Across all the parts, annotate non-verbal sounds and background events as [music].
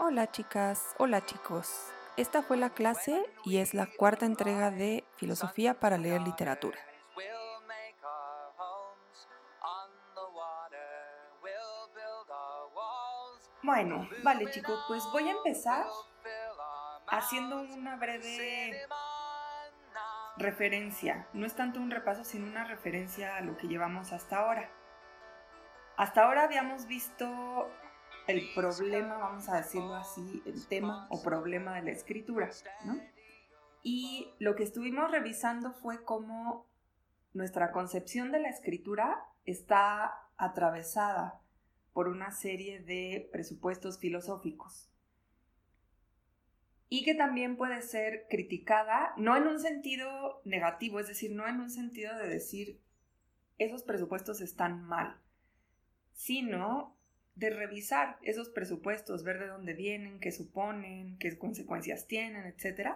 Hola chicas, hola chicos. Esta fue la clase y es la cuarta entrega de Filosofía para leer literatura. Bueno, vale chicos, pues voy a empezar haciendo una breve referencia. No es tanto un repaso, sino una referencia a lo que llevamos hasta ahora. Hasta ahora habíamos visto el problema, vamos a decirlo así, el tema o problema de la escritura, ¿no? Y lo que estuvimos revisando fue cómo nuestra concepción de la escritura está atravesada por una serie de presupuestos filosóficos y que también puede ser criticada, no en un sentido negativo, es decir, no en un sentido de decir esos presupuestos están mal, sino de revisar esos presupuestos, ver de dónde vienen, qué suponen, qué consecuencias tienen, etc.,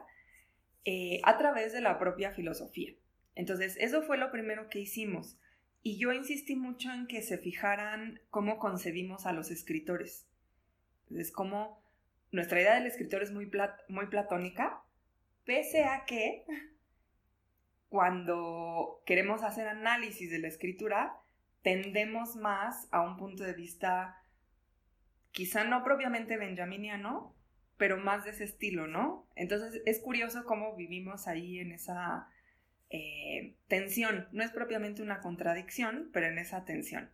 eh, a través de la propia filosofía. Entonces, eso fue lo primero que hicimos. Y yo insistí mucho en que se fijaran cómo concebimos a los escritores. Entonces, cómo nuestra idea del escritor es muy platónica, pese a que cuando queremos hacer análisis de la escritura, tendemos más a un punto de vista quizá no propiamente benjaminiano, pero más de ese estilo, ¿no? Entonces es curioso cómo vivimos ahí en esa eh, tensión. No es propiamente una contradicción, pero en esa tensión.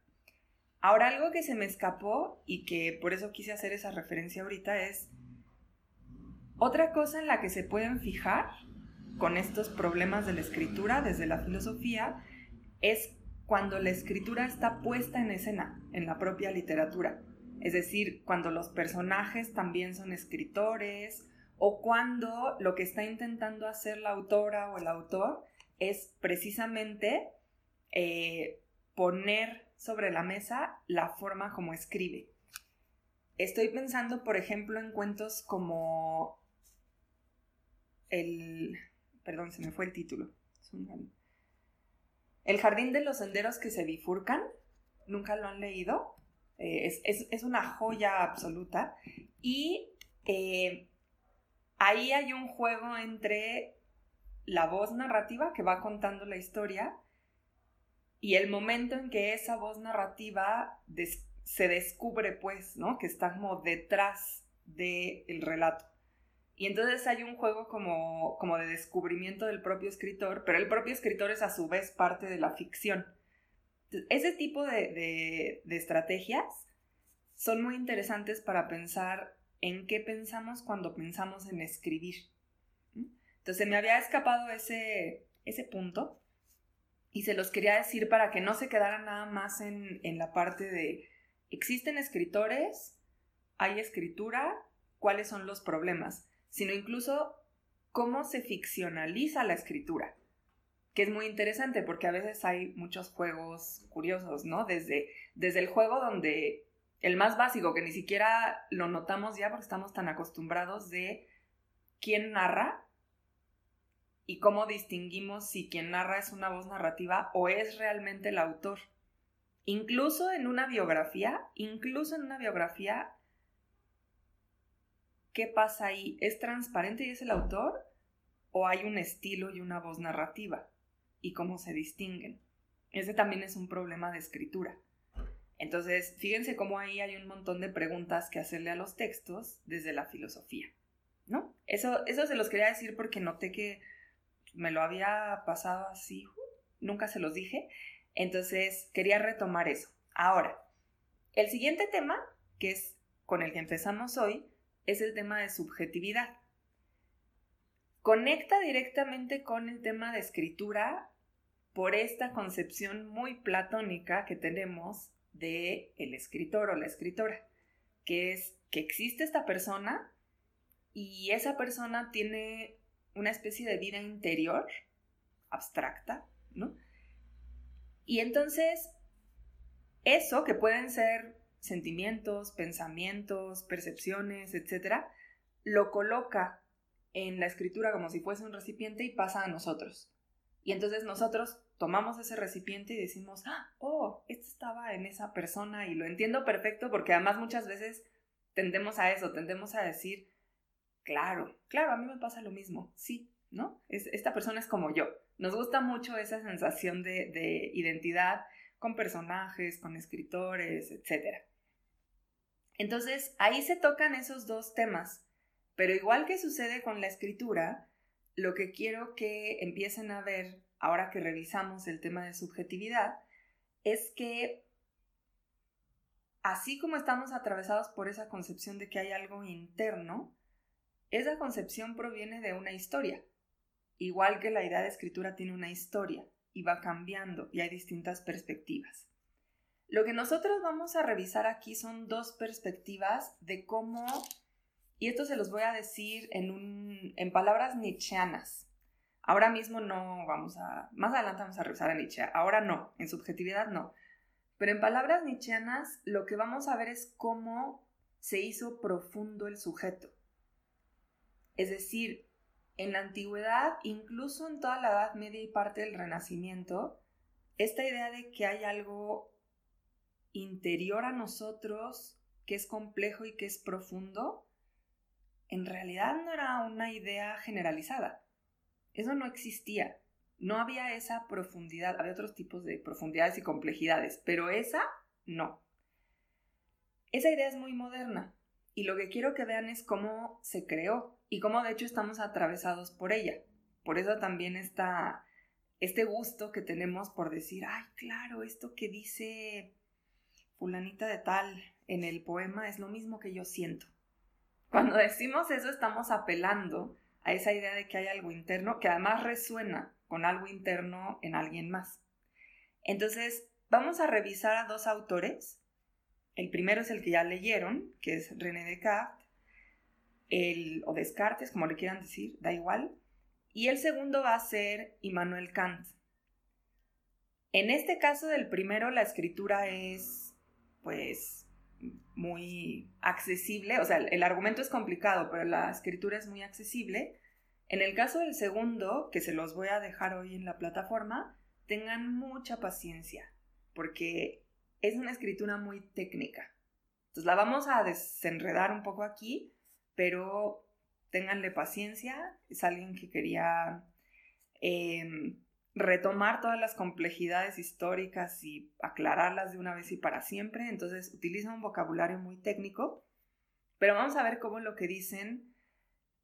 Ahora algo que se me escapó y que por eso quise hacer esa referencia ahorita es otra cosa en la que se pueden fijar con estos problemas de la escritura desde la filosofía es cuando la escritura está puesta en escena, en la propia literatura. Es decir, cuando los personajes también son escritores o cuando lo que está intentando hacer la autora o el autor es precisamente eh, poner sobre la mesa la forma como escribe. Estoy pensando, por ejemplo, en cuentos como el... Perdón, se me fue el título. El jardín de los senderos que se bifurcan, nunca lo han leído, eh, es, una joya absoluta. Y eh, ahí hay un juego entre la voz narrativa que va contando la historia y el momento en que esa voz narrativa se descubre, pues, ¿no? Que está como detrás del relato. Y entonces hay un juego como, como de descubrimiento del propio escritor, pero el propio escritor es a su vez parte de la ficción. Ese tipo de, de, estrategias son muy interesantes para pensar en qué pensamos cuando pensamos en escribir. Entonces me había escapado ese, ese punto y se los quería decir para que no se quedara nada más en, en la parte de existen escritores, hay escritura, cuáles son los problemas sino incluso cómo se ficcionaliza la escritura, que es muy interesante porque a veces hay muchos juegos curiosos, ¿no? Desde, desde el juego donde el más básico, que ni siquiera lo notamos ya porque estamos tan acostumbrados de quién narra y cómo distinguimos si quien narra es una voz narrativa o es realmente el autor. Incluso en una biografía, incluso en una biografía ¿qué pasa ahí? ¿Es transparente y es el autor? ¿O hay un estilo y una voz narrativa? ¿Y cómo se distinguen? Ese también es un problema de escritura. Entonces, fíjense cómo ahí hay un montón de preguntas que hacerle a los textos desde la filosofía, ¿no? Eso, eso se los quería decir porque noté que me lo había pasado así, nunca se los dije, entonces quería retomar eso. Ahora, el siguiente tema, que es con el que empezamos hoy, es el tema de subjetividad. Conecta directamente con el tema de escritura por esta concepción muy platónica que tenemos de el escritor o la escritora, que es que existe esta persona y esa persona tiene una especie de vida interior abstracta, ¿no? Y entonces, eso que pueden ser sentimientos, pensamientos, percepciones, etcétera, lo coloca en la escritura como si fuese un recipiente y pasa a nosotros. Y entonces nosotros tomamos ese recipiente y decimos, ah, oh, esto estaba en esa persona y lo entiendo perfecto porque además muchas veces tendemos a eso, tendemos a decir, claro, claro, a mí me pasa lo mismo, sí, ¿no? esta persona es como yo. Nos gusta mucho esa sensación de, de identidad con personajes, con escritores, etc. Entonces, ahí se tocan esos dos temas, pero igual que sucede con la escritura, lo que quiero que empiecen a ver ahora que revisamos el tema de subjetividad es que así como estamos atravesados por esa concepción de que hay algo interno, esa concepción proviene de una historia. Igual que la idea de escritura tiene una historia y va cambiando y hay distintas perspectivas. Lo que nosotros vamos a revisar aquí son dos perspectivas de cómo, y esto se los voy a decir en, en palabras nietzscheanas. Ahora mismo no vamos a, más adelante vamos a revisar a Nietzsche, ahora no, en subjetividad no. Pero en palabras nietzscheanas lo que vamos a ver es cómo se hizo profundo el sujeto. Es decir, en la antigüedad, incluso en toda la Edad Media y parte del Renacimiento, esta idea de que hay algo interior a nosotros que es complejo y que es profundo, en realidad no era una idea generalizada. Eso no existía. No había esa profundidad. Había otros tipos de profundidades y complejidades, pero esa no. Esa idea es muy moderna y lo que quiero que vean es cómo se creó y cómo de hecho estamos atravesados por ella. Por eso también está este gusto que tenemos por decir, ay, claro, esto que dice fulanita de tal en el poema es lo mismo que yo siento. Cuando decimos eso estamos apelando a esa idea de que hay algo interno que además resuena con algo interno en alguien más. Entonces, vamos a revisar a dos autores. El primero es el que ya leyeron, que es René Descartes, el, o Descartes, como le quieran decir, da igual. Y el segundo va a ser Immanuel Kant. En este caso del primero, la escritura es, pues, muy accesible. O sea, el, argumento es complicado, pero la escritura es muy accesible. En el caso del segundo, que se los voy a dejar hoy en la plataforma, tengan mucha paciencia, porque es una escritura muy técnica. Entonces la vamos a desenredar un poco aquí pero ténganle paciencia, es alguien que quería em, retomar todas las complejidades históricas y aclararlas de una vez y para siempre, entonces utiliza un vocabulario muy técnico, pero vamos a ver cómo lo que dicen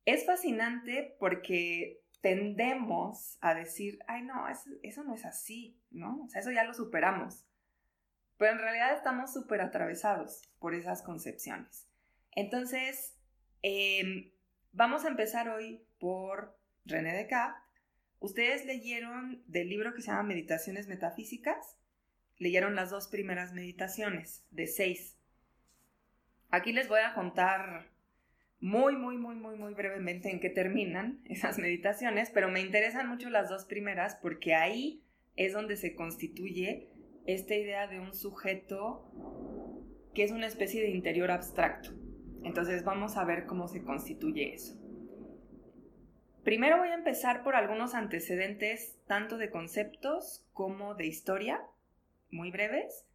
es fascinante porque tendemos a decir, ay no, eso, no es así, ¿no? O sea, eso ya lo superamos. Pero en realidad estamos súper atravesados por esas concepciones. Entonces, Em, vamos a empezar hoy por René Descartes. Ustedes leyeron del libro que se llama Meditaciones Metafísicas, leyeron las dos primeras meditaciones de seis. Aquí les voy a contar muy, muy, muy, muy, muy brevemente en qué terminan [laughs] esas meditaciones, pero me interesan mucho las dos primeras porque ahí es donde se constituye esta idea de un sujeto que es una especie de interior abstracto. Entonces vamos a ver cómo se constituye eso. Primero voy a empezar por algunos antecedentes tanto de conceptos como de historia, muy breves.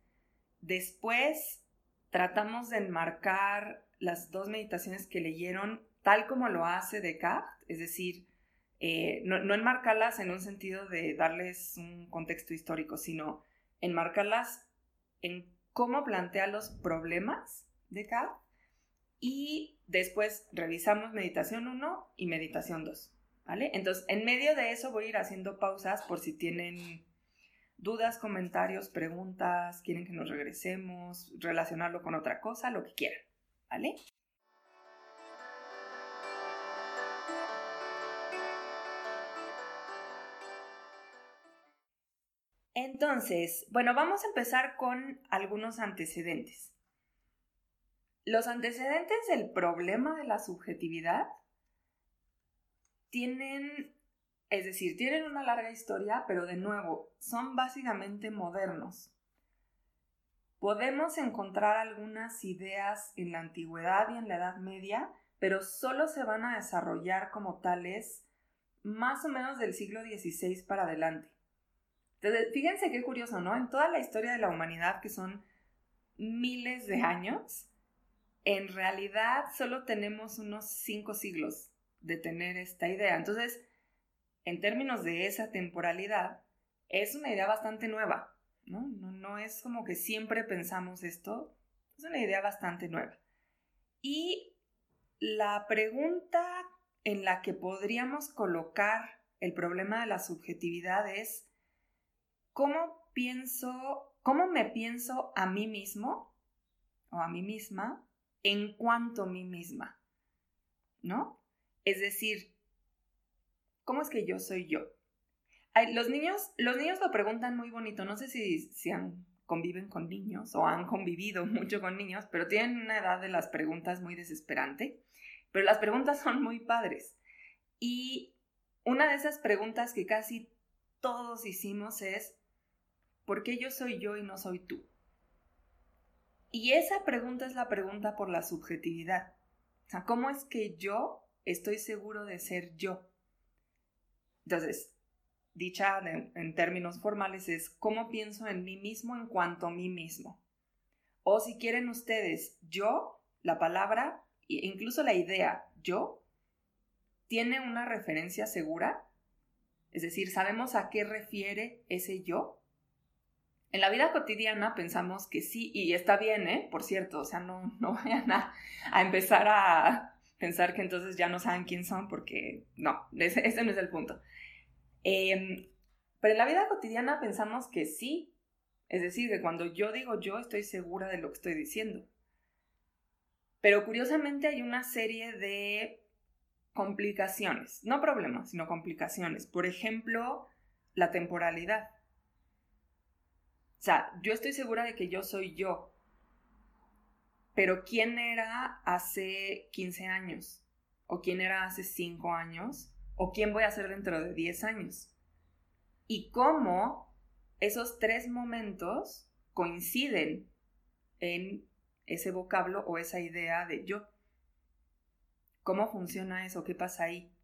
Después tratamos de enmarcar las dos meditaciones que leyeron tal como lo hace Descartes, es decir, eh, no, enmarcarlas en un sentido de darles un contexto histórico, sino enmarcarlas en cómo plantea los problemas de Descartes y después revisamos meditación 1 y meditación 2, Entonces, en medio de eso voy a ir haciendo pausas por si tienen dudas, comentarios, preguntas, quieren que nos regresemos, relacionarlo con otra cosa, lo que quieran, ¿vale? Entonces, bueno, vamos a empezar con algunos antecedentes. Los antecedentes del problema de la subjetividad tienen, es decir, tienen una larga historia, pero de nuevo, son básicamente modernos. Podemos encontrar algunas ideas en la antigüedad y en la Edad Media, pero solo se van a desarrollar como tales más o menos del siglo XVI para adelante. Entonces, fíjense qué curioso, ¿no? En toda la historia de la humanidad, que son miles de años, en realidad solo tenemos unos cinco siglos de tener esta idea. Entonces, en términos de esa temporalidad, es una idea bastante nueva, ¿no? No, no es como que siempre pensamos esto, es una idea bastante nueva. Y la pregunta en la que podríamos colocar el problema de la subjetividad es, ¿cómo pienso, cómo me pienso a mí mismo o a mí misma en cuanto a mí misma? ¿No? Es decir, ¿cómo es que yo soy yo? los, niños, los niños lo preguntan muy bonito, no sé si, si han, conviven con niños o han convivido [laughs] mucho con niños, pero tienen una edad de las preguntas muy desesperante, pero las preguntas [laughs] son muy padres. Y una de esas preguntas que casi todos hicimos es, ¿por qué yo soy yo y no soy tú? Y esa pregunta es la pregunta por la subjetividad. O sea, ¿cómo es que yo estoy seguro de ser yo? Entonces, dicha en, términos formales es cómo pienso en mí mismo en cuanto a mí mismo. O si quieren ustedes, yo, la palabra, e incluso la idea yo, tiene una referencia segura. Es decir, sabemos a qué refiere ese yo. En la vida cotidiana pensamos que sí, y está bien, ¿eh? Por cierto, o sea, no, no [laughs] vayan a, empezar a pensar que entonces ya no saben quién son, porque no, ese, no es el punto. Em, pero en la vida cotidiana pensamos que sí. Es decir, que cuando yo digo yo estoy segura de lo que estoy diciendo. Pero curiosamente hay una serie de complicaciones, no problemas, sino complicaciones. Por ejemplo, la temporalidad. O sea, yo estoy segura de que yo soy yo. Pero ¿quién era hace 15 años? ¿O quién era hace 5 años? o quién voy a ser dentro de 10 años. Y cómo esos tres momentos coinciden en ese vocablo o esa idea de yo. ¿Cómo funciona eso? ¿Qué pasa ahí?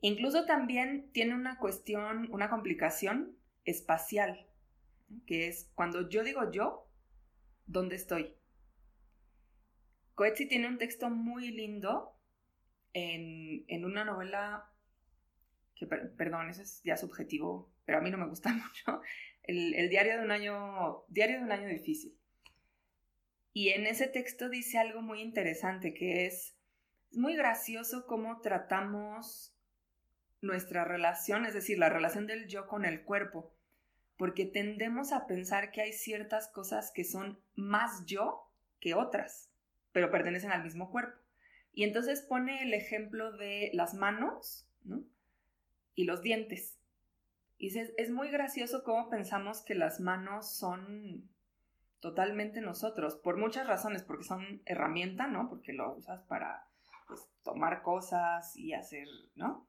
Incluso también tiene una cuestión, una complicación espacial, que es cuando yo digo yo, ¿dónde estoy? Coetzee tiene un texto muy lindo en, una novela que, perdón, eso es ya subjetivo, pero a mí no me gusta [laughs] mucho, el, diario de un año, diario de un año difícil. Y en ese texto dice algo muy interesante, que es, es muy gracioso cómo tratamos nuestra relación, es decir, la relación del yo con el cuerpo, porque tendemos a pensar que hay ciertas cosas que son más yo que otras, pero pertenecen al mismo cuerpo. Y entonces pone el ejemplo de las manos, ¿no? Y los dientes. Y dice, es muy gracioso cómo pensamos que las manos son totalmente nosotros, por muchas razones, porque son herramienta, ¿no? Porque lo usas para pues, tomar cosas y hacer, ¿no?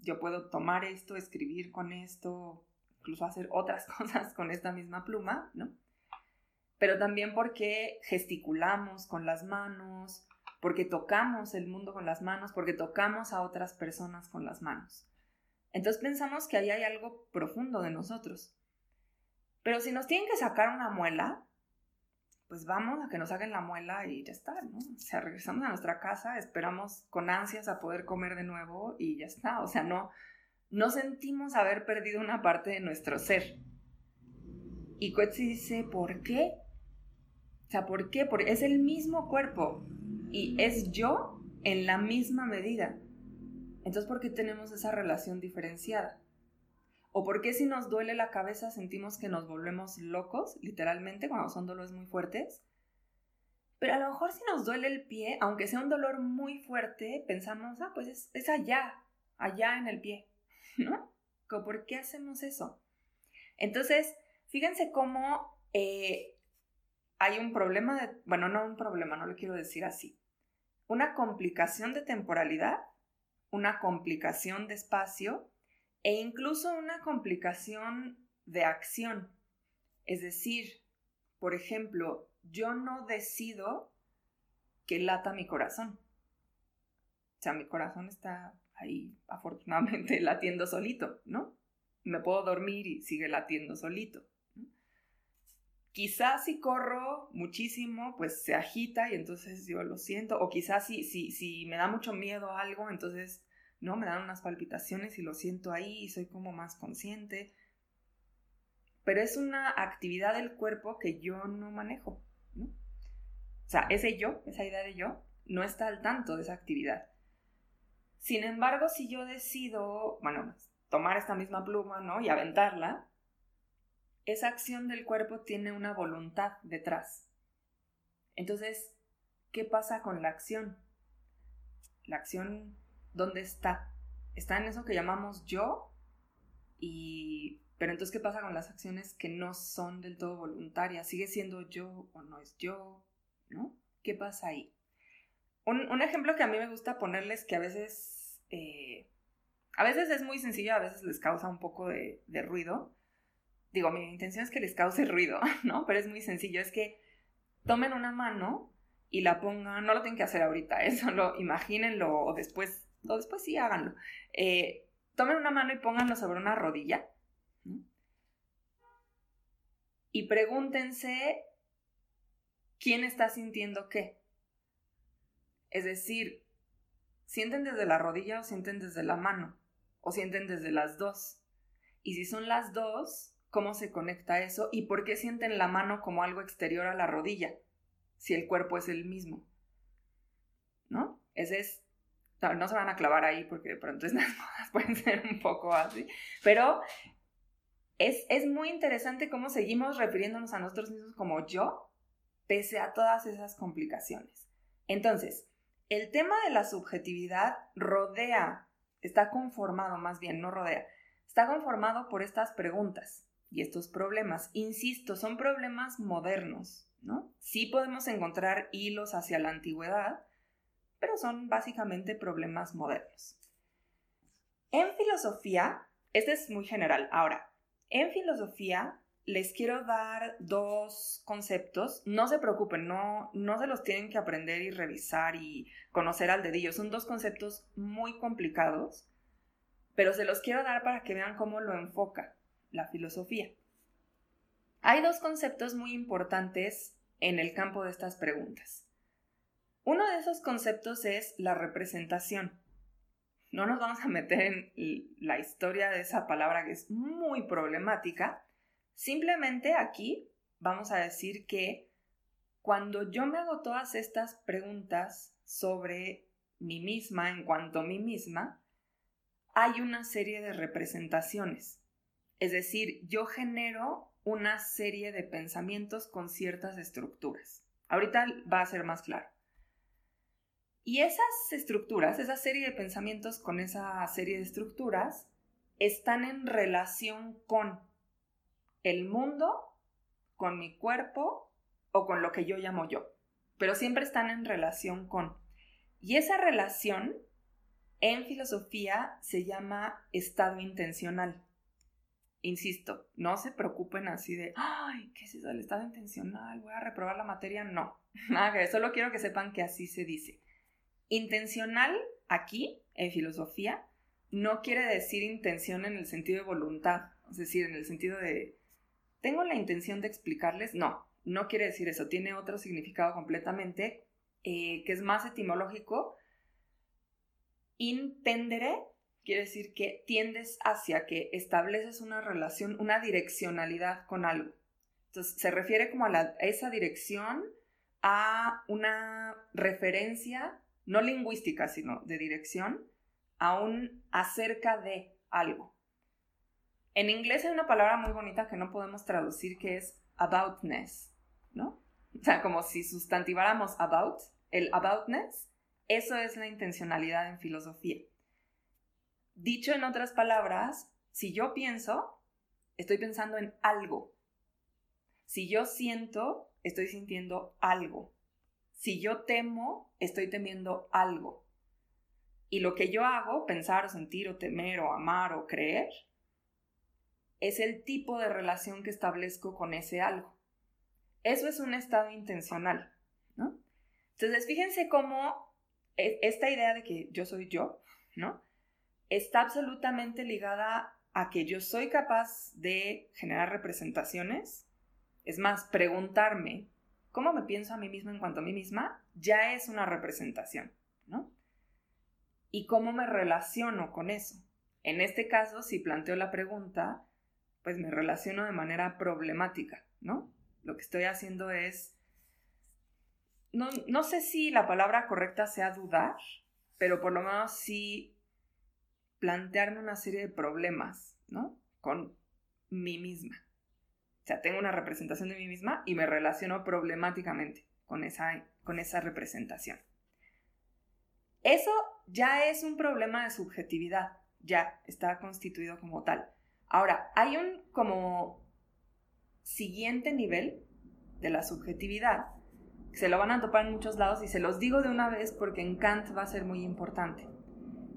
Yo puedo tomar esto, escribir con esto, incluso hacer otras [laughs] cosas con esta misma pluma, ¿no? Pero también porque gesticulamos con las manos, porque tocamos el mundo con las manos, porque tocamos a otras personas con las manos. Entonces pensamos que ahí hay algo profundo de nosotros. Pero si nos tienen que sacar una muela, pues vamos a que nos saquen la muela y ya está, ¿no? O sea, regresamos a nuestra casa, esperamos con ansias a poder comer de nuevo y ya está. O sea, no, no sentimos haber perdido una parte de nuestro ser. Y Coetzee dice, ¿por qué? O sea, ¿por qué? Porque es el mismo cuerpo y es yo en la misma medida. Entonces, ¿por qué tenemos esa relación diferenciada? ¿O por qué si nos duele la cabeza sentimos que nos volvemos locos, literalmente, cuando son dolores muy fuertes? Pero a lo mejor si nos duele el pie, aunque sea un dolor muy fuerte, pensamos, ah, pues es, allá, allá en el pie, [laughs] ¿no? ¿Por qué hacemos eso? Entonces, fíjense cómo eh, hay un problema de, bueno, no un problema, no lo quiero decir así, una complicación de temporalidad, una complicación de espacio e incluso una complicación de acción. Es decir, por ejemplo, yo no decido que lata mi corazón. O sea, mi corazón está ahí afortunadamente [laughs] latiendo solito, ¿no? Me puedo dormir y sigue latiendo solito. Quizás si corro muchísimo, pues se agita y entonces yo lo siento. O quizás si, si, si me da mucho miedo algo, entonces, ¿no? Me dan unas palpitaciones y lo siento ahí y soy como más consciente. Pero es una actividad del cuerpo que yo no manejo, ¿no? O sea, ese yo, esa idea de yo, no está al tanto de esa actividad. Sin embargo, si yo decido, bueno, tomar esta misma pluma, ¿no? Y aventarla, esa acción del cuerpo tiene una voluntad detrás. Entonces, ¿qué pasa con la acción? La acción, ¿dónde está? Está en eso que llamamos yo y... Pero entonces, ¿qué pasa con las acciones que no son del todo voluntarias? ¿Sigue siendo yo o no es yo? ¿No? ¿Qué pasa ahí? Un, ejemplo que a mí me gusta ponerles que a veces... Eh, a veces es muy sencillo, a veces les causa un poco de ruido, digo, mi intención es que les cause ruido, [laughs] ¿no? Pero es muy sencillo, es que tomen una mano y la pongan, no lo tienen que hacer ahorita, ¿eh? [laughs] lo imagínenlo o después, o después sí háganlo. Eh, tomen una mano y pónganlo sobre una rodilla. Y pregúntense quién está sintiendo qué. Es decir, ¿sienten desde la rodilla o sienten desde la mano? ¿O sienten desde las dos? Y si son las dos, cómo se conecta eso y por qué sienten la mano como algo exterior a la rodilla, si el cuerpo es el mismo. ¿No? Ese es... No, se van a clavar ahí porque de pronto [laughs] estas cosas pueden ser un poco así, pero es, es muy interesante cómo seguimos refiriéndonos a nosotros mismos como yo, pese a todas esas complicaciones. Entonces, el tema de la subjetividad rodea, está conformado más bien, no rodea, está conformado por estas preguntas y estos problemas. Insisto, son problemas modernos, ¿no? Sí podemos encontrar hilos hacia la antigüedad, pero son básicamente problemas modernos. En filosofía, este es muy general. Ahora, en filosofía les quiero dar dos conceptos. No se preocupen, no, no se los tienen que aprender y revisar y conocer al dedillo. Son dos conceptos muy complicados, pero se los quiero dar para que vean cómo lo enfoca la filosofía. Hay dos conceptos muy importantes en el campo de estas preguntas. Uno de esos conceptos es la representación. No nos vamos a meter en la historia de esa palabra que es muy problemática. Simplemente aquí vamos a decir que cuando yo me hago todas estas preguntas sobre mí misma en cuanto a mí misma, hay una serie de representaciones. Es decir, yo genero una serie de pensamientos con ciertas estructuras. Ahorita va a ser más claro. Y esas estructuras, esa serie de pensamientos con esa serie de estructuras, están en relación con el mundo, con mi cuerpo o con lo que yo llamo yo. Pero siempre están en relación con. Y esa relación en filosofía se llama estado intencional. Insisto, no se preocupen así de, ay, ¿qué es eso del estado intencional? Voy a reprobar la materia. No, [laughs] solo quiero que sepan que así se dice. Intencional aquí, en filosofía, no quiere decir intención en el sentido de voluntad, es decir, en el sentido de, tengo la intención de explicarles. No, no quiere decir eso, tiene otro significado completamente, eh, que es más etimológico. Intendere quiere decir que tiendes hacia que estableces una relación, una direccionalidad con algo. Entonces, se refiere como a, esa dirección, a una referencia, no lingüística, sino de dirección, a un acerca de algo. En inglés hay una palabra muy bonita que no podemos traducir que es aboutness, ¿no? O sea, como si sustantiváramos about, el aboutness, eso es la intencionalidad en filosofía. Dicho en otras palabras, si yo pienso, estoy pensando en algo. Si yo siento, estoy sintiendo algo. Si yo temo, estoy temiendo algo. Y lo que yo hago, pensar o sentir o temer o amar o creer, es el tipo de relación que establezco con ese algo. Eso es un estado intencional, ¿no? Entonces, fíjense cómo e, esta idea de que yo soy yo, ¿no? Está absolutamente ligada a que yo soy capaz de generar representaciones, Es más, preguntarme cómo me pienso a mí misma en cuanto a mí misma ya es una representación, ¿no? Y cómo me relaciono con eso. En este caso, si planteo la pregunta, pues me relaciono de manera problemática, ¿no? Lo que estoy haciendo es, no, no sé si la palabra correcta sea dudar, pero por lo menos sí plantearme una serie de problemas, ¿no? Con mí misma. O sea, tengo una representación de mí misma y me relaciono problemáticamente con esa, con esa representación. Eso ya es un problema de subjetividad, ya está constituido como tal. Ahora, hay un como siguiente nivel de la subjetividad, que se lo van a topar en muchos lados y se los digo de una vez porque en Kant va a ser muy importante.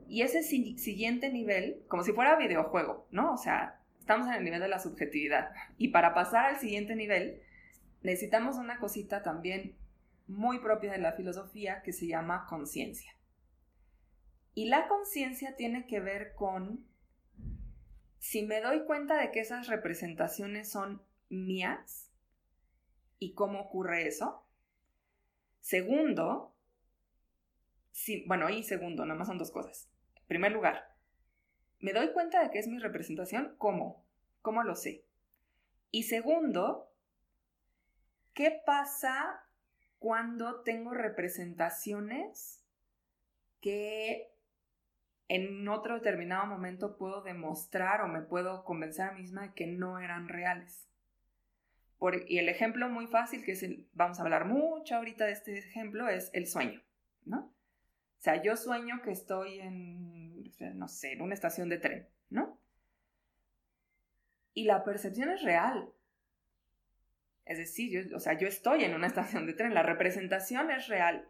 Y ese siguiente nivel, como si fuera videojuego, ¿no? O sea, estamos en el nivel de la subjetividad. Y para pasar al siguiente nivel, necesitamos una cosita también muy propia de la filosofía que se llama conciencia. Y la conciencia tiene que ver con si me doy cuenta de que esas representaciones son mías y cómo ocurre eso. Segundo, bueno, y segundo, nada más son dos cosas. Primer lugar, me doy cuenta de que es mi representación, ¿cómo? ¿Cómo lo sé? Y segundo, ¿qué pasa cuando tengo representaciones que en otro determinado momento puedo demostrar o me puedo convencer a mí misma de que no eran reales. y el ejemplo muy fácil, que es el, vamos a hablar mucho ahorita de este ejemplo, es el sueño, ¿no? O sea, yo sueño que estoy en, no sé, en una estación de tren, ¿no? Y la percepción es real. Es decir, o sea, yo estoy en una [laughs] estación de tren, la representación es real.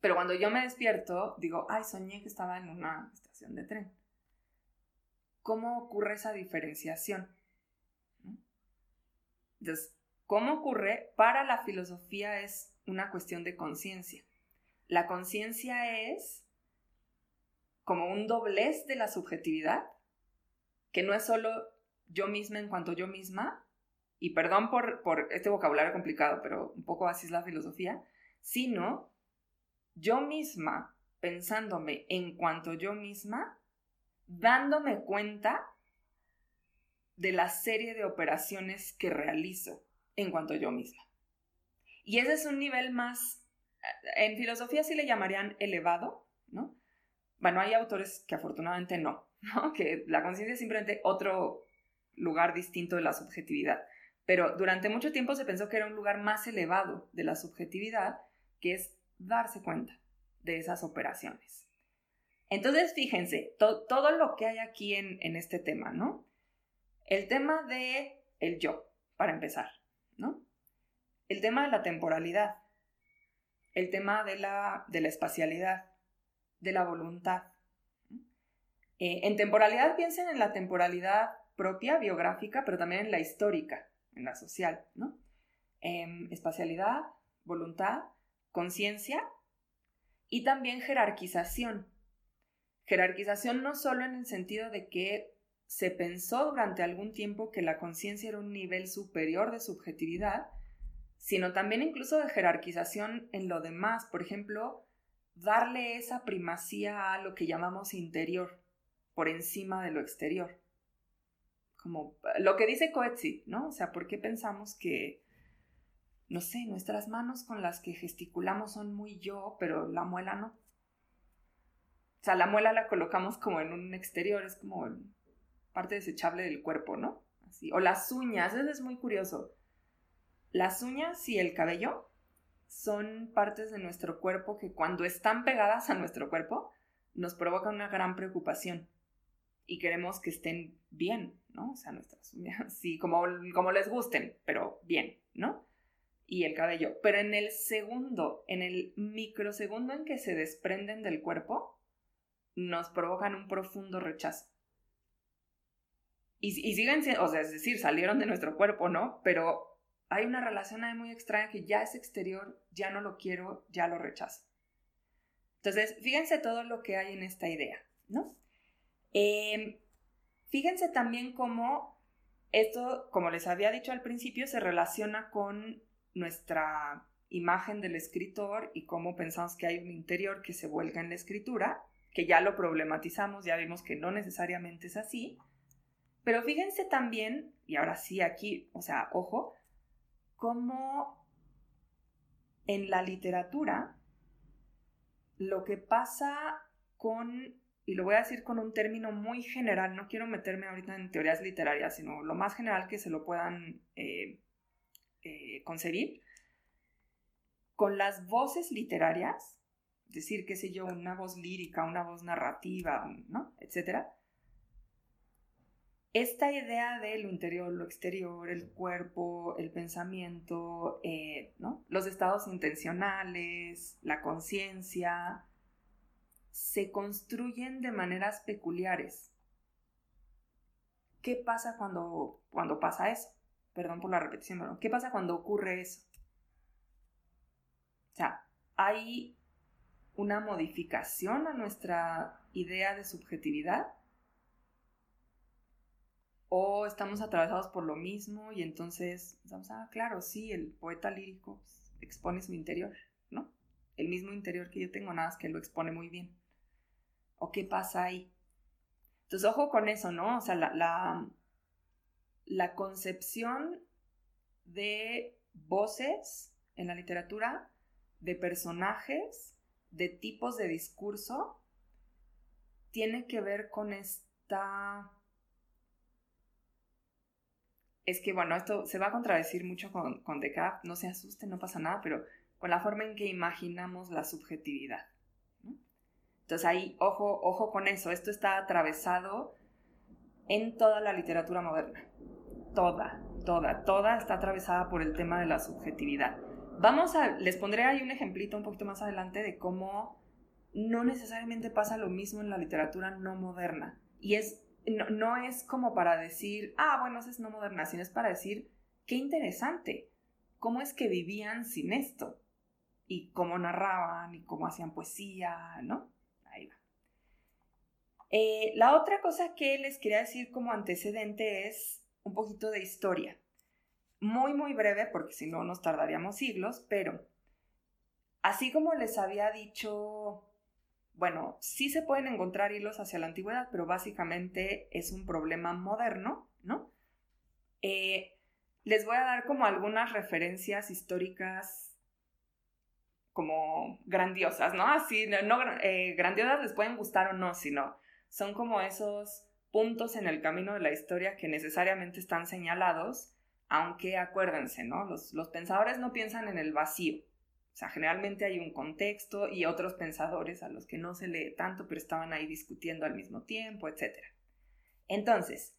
Pero cuando yo me despierto, digo, ay, soñé que estaba en una estación de tren. ¿Cómo ocurre esa diferenciación? Entonces, ¿cómo ocurre? Para la filosofía es una cuestión de conciencia. La conciencia es como un doblez de la subjetividad, que no es solo yo misma en cuanto yo misma, y perdón por, por este vocabulario complicado, pero un poco así es la filosofía, sino yo misma, pensándome en cuanto yo misma, dándome cuenta de la serie de operaciones que realizo en cuanto yo misma. Y ese es un nivel más, en filosofía sí le llamarían elevado, ¿no? Bueno, hay autores que afortunadamente no, [laughs] ¿no? Que la conciencia es simplemente otro lugar distinto de la subjetividad. Pero durante mucho tiempo se pensó que era un lugar más elevado de la subjetividad, que es darse cuenta de esas operaciones. Entonces, fíjense, todo lo que hay aquí en, este tema, ¿no? El tema de el yo, para empezar, ¿no? El tema de la temporalidad, el tema de la, de la espacialidad, de la voluntad. Eh, en temporalidad piensen en la temporalidad propia, biográfica, pero también en la histórica, en la social, ¿no? Em, espacialidad, voluntad, conciencia y también jerarquización. Jerarquización no solo en el sentido de que se pensó durante algún tiempo que la conciencia era un nivel superior de subjetividad, sino también incluso de jerarquización en lo demás. Por ejemplo, darle esa primacía a lo que llamamos interior por encima de lo exterior. Como lo que dice Coetzee, ¿no? O sea, ¿por qué pensamos que no sé, nuestras manos con las que gesticulamos son muy yo, pero la muela no. O sea, la muela la colocamos como en un exterior, es como parte desechable del cuerpo, ¿no? Así. O las uñas, eso es muy curioso. Las uñas y el cabello son partes de nuestro cuerpo que cuando están pegadas a nuestro cuerpo nos provocan una gran preocupación y queremos que estén bien, ¿no? O sea, nuestras uñas, [laughs] sí, como, como les gusten, pero bien, ¿no? y el cabello. Pero en el segundo, en el microsegundo en que se desprenden del cuerpo, nos provocan un profundo rechazo. Y, siguen siendo, o sea, es decir, salieron de nuestro cuerpo, ¿no? Pero hay una relación ahí muy extraña que ya es exterior, ya no lo quiero, ya lo rechazo. Entonces, fíjense todo lo que hay en esta idea, ¿no? Em, fíjense también cómo esto, como les había dicho al principio, se relaciona con nuestra imagen del escritor y cómo pensamos que hay un interior que se vuelca en la escritura, que ya lo problematizamos, ya vimos que no necesariamente es así. Pero fíjense también, y ahora sí aquí, o sea, ojo, cómo en la literatura lo que pasa con, y lo voy a decir con un término muy general, no quiero meterme ahorita en teorías literarias, sino lo más general que se lo puedan eh, eh, concebir, con las voces literarias, decir, qué sé yo, una voz lírica, una voz narrativa, ¿no? Etcétera. Esta idea de lo interior, lo exterior, el cuerpo, el pensamiento, eh, ¿no? los estados intencionales, la conciencia, se construyen de maneras peculiares. ¿Qué pasa cuando, cuando pasa eso? Perdón por la repetición, pero ¿qué pasa cuando ocurre eso? O sea, hay una modificación a nuestra idea de subjetividad o estamos atravesados por lo mismo y entonces pensamos, ah, claro, sí, el poeta lírico expone su interior, ¿no? El mismo interior que yo tengo, nada más que lo expone muy bien. ¿O qué pasa ahí? Entonces, ojo con eso, ¿no? O sea, la, la, la concepción de voces en la literatura de personajes, de tipos de discurso, tiene que ver con esta... Es que, bueno, esto se va a contradecir mucho con, con Descartes, no se asusten, no pasa nada, pero con la forma en que imaginamos la subjetividad. Entonces ahí, ojo, ojo con eso, esto está atravesado en toda la literatura moderna. Toda, toda, toda está atravesada por el tema de la subjetividad. Vamos a, les pondré ahí un ejemplito un poquito más adelante de cómo no necesariamente pasa lo mismo en la literatura no moderna. Y es, no, es como para decir, ah, bueno, eso es no moderna, sino es para decir, qué interesante, cómo es que vivían sin esto, y cómo narraban, y cómo hacían poesía, ¿no? Ahí va. Eh, la otra cosa que les quería decir como antecedente es un poquito de historia muy, muy breve, porque si no nos tardaríamos siglos, pero así como les había dicho, bueno, sí se pueden encontrar hilos hacia la antigüedad, pero básicamente es un problema moderno, ¿no? Eh, les voy a dar como algunas referencias históricas como grandiosas, ¿no? Así, no, eh, grandiosas les pueden gustar o no, sino son como esos puntos en el camino de la historia que necesariamente están señalados aunque acuérdense, ¿no? Los, pensadores no piensan en el vacío. Sea, generalmente hay un contexto y otros pensadores a los que no se lee tanto, pero estaban ahí discutiendo al mismo tiempo, etc. Entonces,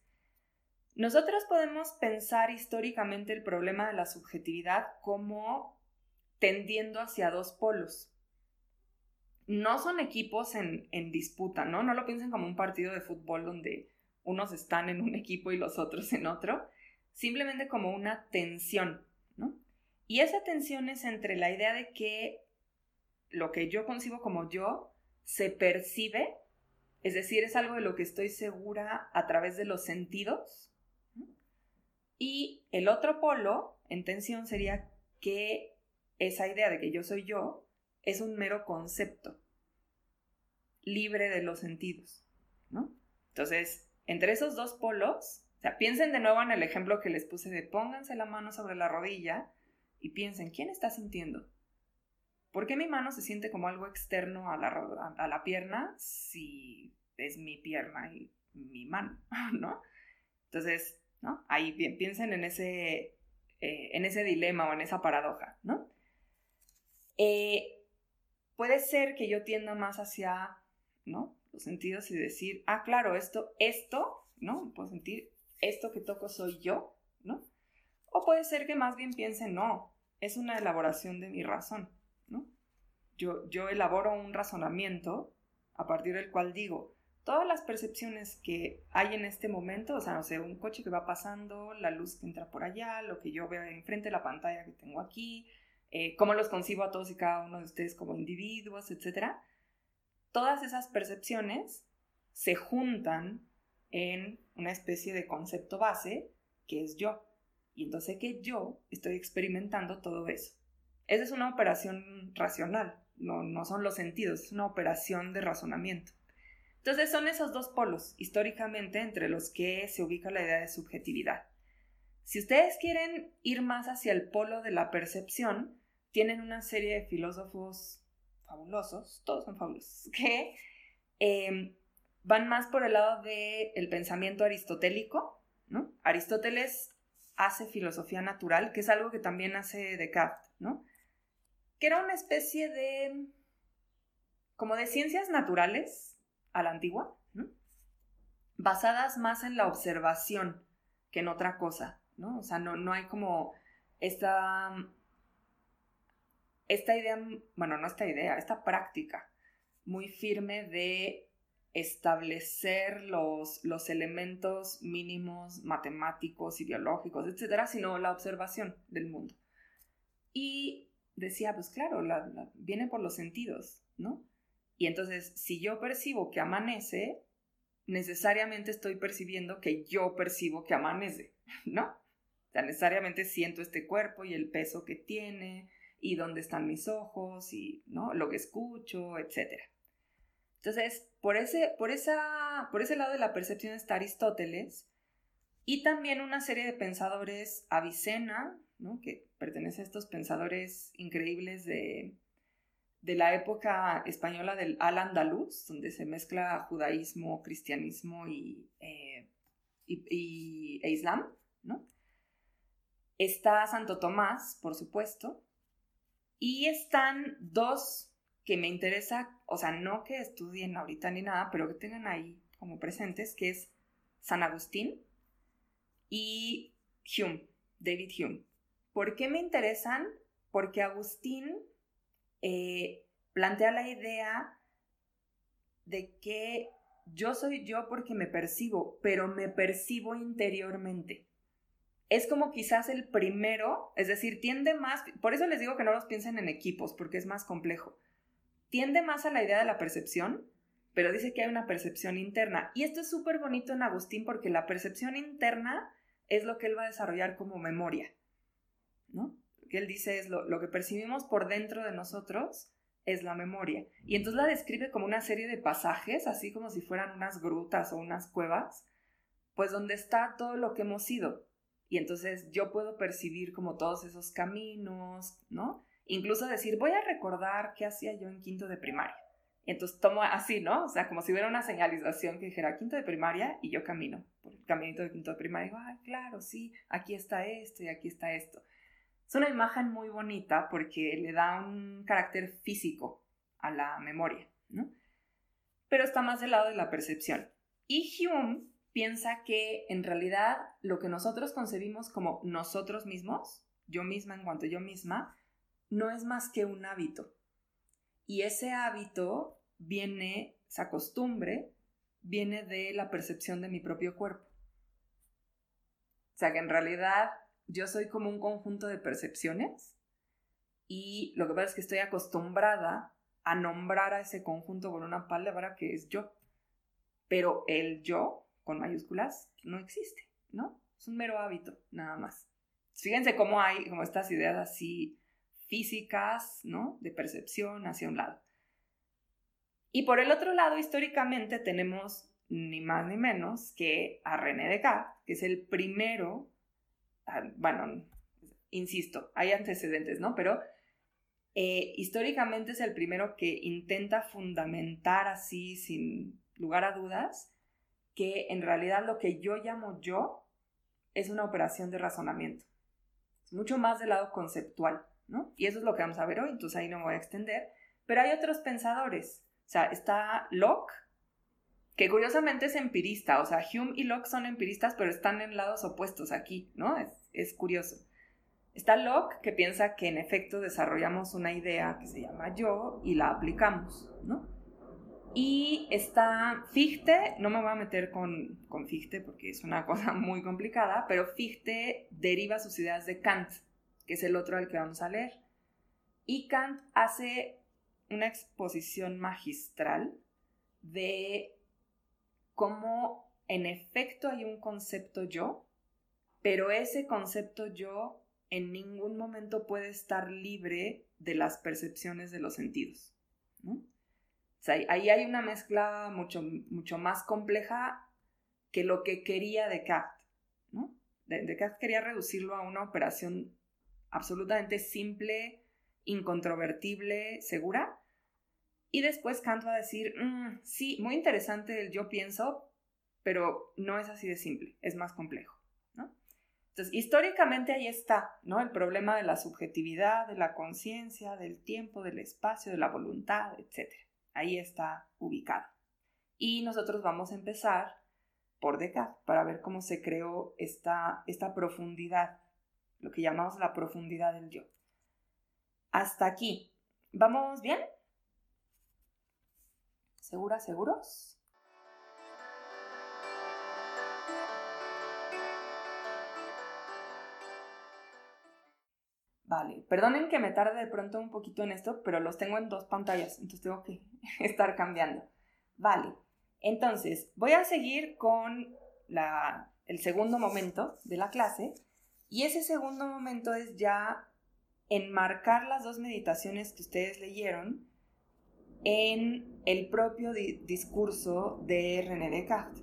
nosotros podemos pensar históricamente el problema de la subjetividad como tendiendo hacia dos polos. No son equipos en, en disputa, ¿no? No lo piensen como un partido de fútbol donde unos están en un equipo y los otros en otro, simplemente como una tensión. Y esa tensión es entre la idea de que lo que yo concibo como yo se percibe, es decir, es algo de lo que estoy segura a través de los sentidos, y el otro polo en tensión sería que esa idea de que yo soy yo es un mero concepto, libre de los sentidos, ¿no? Entonces, entre esos dos polos o piensen de nuevo en el ejemplo que les puse de pónganse la mano sobre la rodilla y piensen, ¿quién está sintiendo? ¿Por qué mi mano se siente como algo externo a la, a la pierna si es mi pierna y mi mano, [laughs] ¿no? Entonces, ¿no? Ahí piensen en ese, eh, en ese dilema o en esa paradoja, ¿no? Eh, puede ser que yo tienda más hacia, ¿no? Los sentidos y decir, ah, claro, esto, esto, ¿no? Puedo sentir esto que toco soy yo, ¿no? O puede ser que más bien piense, no, es una elaboración de mi razón, ¿no? Yo, yo elaboro un razonamiento a partir del cual digo, todas las percepciones que hay en este momento, o sea, no sé, un coche que va pasando, la luz que entra por allá, lo que yo veo enfrente de la pantalla que tengo aquí, eh, cómo los concibo a todos y cada uno de ustedes como individuos, etc. Todas esas percepciones se juntan en una especie de concepto base que es yo. Y entonces que yo estoy experimentando todo eso. Esa es una operación racional, no, no son los sentidos, es una operación de razonamiento. Entonces son esos dos polos históricamente entre los que se ubica la idea de subjetividad. Si ustedes quieren ir más hacia el polo de la percepción, tienen una serie de filósofos fabulosos, todos son fabulosos, [laughs] que em, van más por el lado del pensamiento aristotélico, ¿no? Aristóteles hace filosofía natural, que es algo que también hace Descartes, ¿no? Que era una especie de, como de ciencias naturales a la antigua, ¿no? Basadas más en la observación que en otra cosa, ¿no? O sea, no, no hay como esta, esta idea, bueno, no esta idea, esta práctica muy firme de establecer los, los elementos mínimos matemáticos y biológicos, etcétera, sino la observación del mundo. Y decía, pues claro, viene por los sentidos, ¿no? Y entonces, si yo percibo que amanece, necesariamente estoy percibiendo que yo percibo que amanece, ¿no? O sea, necesariamente siento este cuerpo y el peso que tiene y dónde están mis ojos y, ¿no? Lo que escucho, etcétera. Entonces, por ese, por, esa, por ese lado de la percepción está Aristóteles y también una serie de pensadores, Avicena, ¿no? que pertenece a estos pensadores increíbles de, de la época española del al-andaluz, donde se mezcla judaísmo, cristianismo y, eh, y, e islam. ¿no? Está Santo Tomás, por supuesto, y están dos que me interesa, o sea, no que estudien ahorita ni nada, pero que tengan ahí como presentes, que es San Agustín y Hume, David Hume. ¿Por qué me interesan? Porque Agustín eh, plantea la idea de que yo soy yo porque me percibo, pero me percibo interiormente. Es como quizás el primero, es decir, tiende más, por eso les digo que no los piensen en equipos, porque es más complejo tiende más a la idea de la percepción, pero dice que hay una percepción interna. Y esto es súper bonito en Agustín porque la percepción interna es lo que él va a desarrollar como memoria, ¿no? Que él dice es lo, lo que percibimos por dentro de nosotros es la memoria. Y entonces la describe como una serie de pasajes, así como si fueran unas grutas o unas cuevas, pues donde está todo lo que hemos sido. Y entonces yo puedo percibir como todos esos caminos, ¿no? Incluso decir, voy a recordar qué hacía yo en quinto de primaria. entonces tomo así, ¿no? O sea, como si hubiera una señalización que dijera quinto de primaria y yo camino por el caminito de quinto de primaria y digo, ay, claro, sí, aquí está esto y aquí está esto. Es una imagen muy bonita porque le da un carácter físico a la memoria, ¿no? Pero está más del lado de la percepción. Y Hume piensa que en realidad lo que nosotros concebimos como nosotros mismos, yo misma en cuanto yo misma, no es más que un hábito. Y ese hábito viene, esa costumbre, viene de la percepción de mi propio cuerpo. O sea que en realidad yo soy como un conjunto de percepciones y lo que pasa es que estoy acostumbrada a nombrar a ese conjunto con una palabra que es yo. Pero el yo, con mayúsculas, no existe, ¿no? Es un mero hábito, nada más. Fíjense cómo hay como estas ideas así físicas, ¿no? De percepción hacia un lado. Y por el otro lado, históricamente tenemos ni más ni menos que a René Descartes, que es el primero, ah, bueno, insisto, hay antecedentes, ¿no? Pero eh, históricamente es el primero que intenta fundamentar así, sin lugar a dudas, que en realidad lo que yo llamo yo es una operación de razonamiento. Es mucho más del lado conceptual. Y eso es lo que vamos a ver hoy, entonces ahí no me voy a extender. Pero hay otros pensadores. O sea, está Locke, que curiosamente es empirista. O sea, Hume y Locke son empiristas, pero están en lados opuestos aquí, ¿no? Es, es curioso. Está Locke, que piensa que en efecto desarrollamos una idea que se llama yo y la aplicamos, ¿no? Y está Fichte, no me voy a meter con, con Fichte porque es una [laughs] cosa muy complicada, pero Fichte deriva sus ideas de Kant, que es el otro al que vamos a leer. Y Kant hace una exposición magistral de cómo en efecto hay un concepto yo pero ese concepto yo en ningún momento puede estar libre de las percepciones de los sentidos. ahí hay una mezcla mucho, mucho más compleja que lo que quería Descartes. ¿no? Descartes quería reducirlo a una operación absolutamente simple, incontrovertible, segura. Y después Kant va a decir, mm, sí, muy interesante el yo pienso, pero no es así de simple, es más complejo. Entonces, históricamente ahí está, ¿no? El problema de la subjetividad, de la conciencia, del tiempo, del espacio, de la voluntad, etc. Ahí está ubicado. Y nosotros vamos a empezar por Descartes para ver cómo se creó esta, esta profundidad, lo que llamamos la profundidad del yo. Hasta aquí. ¿Vamos bien? ¿Seguras, seguros? Vale, perdonen que me tarde de pronto un poquito en esto, pero los tengo en dos pantallas, entonces tengo que [laughs] estar cambiando. Vale, entonces voy a seguir con el segundo momento de la clase y ese segundo momento es ya enmarcar las dos meditaciones que ustedes leyeron en el propio discurso de René Descartes.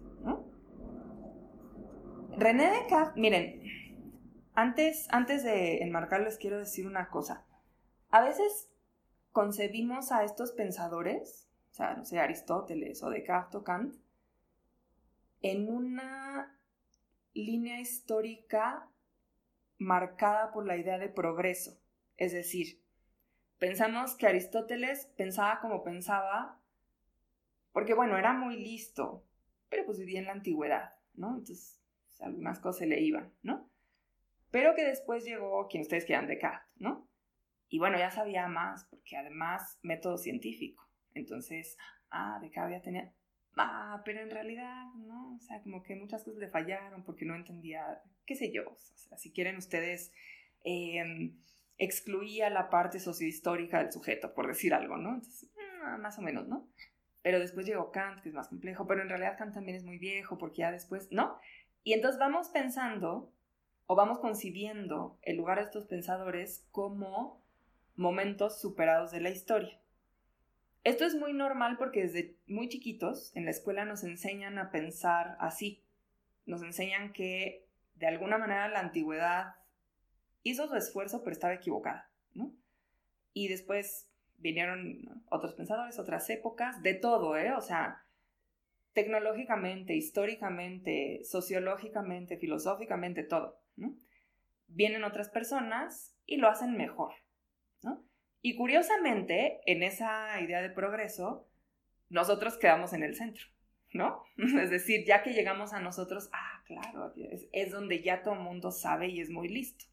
René Descartes, miren, antes, antes de enmarcarles quiero decir una cosa. A veces concebimos a estos pensadores, o sea, no sé, Aristóteles o Descartes o Kant, en una línea histórica marcada por la idea de progreso. Es decir, pensamos que Aristóteles pensaba como pensaba, porque bueno, era muy listo, pero pues vivía en la antigüedad, ¿no? Entonces, algunas cosas le iban, ¿no? pero que después llegó quien ustedes quieran, Descartes, ¿no? Y bueno, ya sabía más, porque además método científico. Entonces, ah, Descartes ya tenía, ah, pero en realidad, ¿no? O sea, como que muchas cosas le fallaron porque no entendía, qué sé yo, o sea, si quieren ustedes, eh, excluía la parte sociohistórica del sujeto, por decir algo, ¿no? Entonces, ah, más o menos, ¿no? Pero después llegó Kant, que es más complejo, pero en realidad Kant también es muy viejo, porque ya después, ¿no? Y entonces vamos pensando o vamos concibiendo el lugar de estos pensadores como momentos superados de la historia. Esto es muy normal porque desde muy chiquitos en la escuela nos enseñan a pensar así. Nos enseñan que de alguna manera la antigüedad hizo su esfuerzo pero estaba equivocada, ¿no? Y después vinieron otros pensadores, otras épocas, de todo, ¿eh? O sea, tecnológicamente, históricamente, sociológicamente, filosóficamente, todo. Vienen otras personas y lo hacen mejor, Y curiosamente, en esa idea de progreso, nosotros quedamos en el centro, ¿no? [laughs] Es decir, ya que llegamos a nosotros, ah, claro, es, donde ya todo el mundo sabe y es muy listo,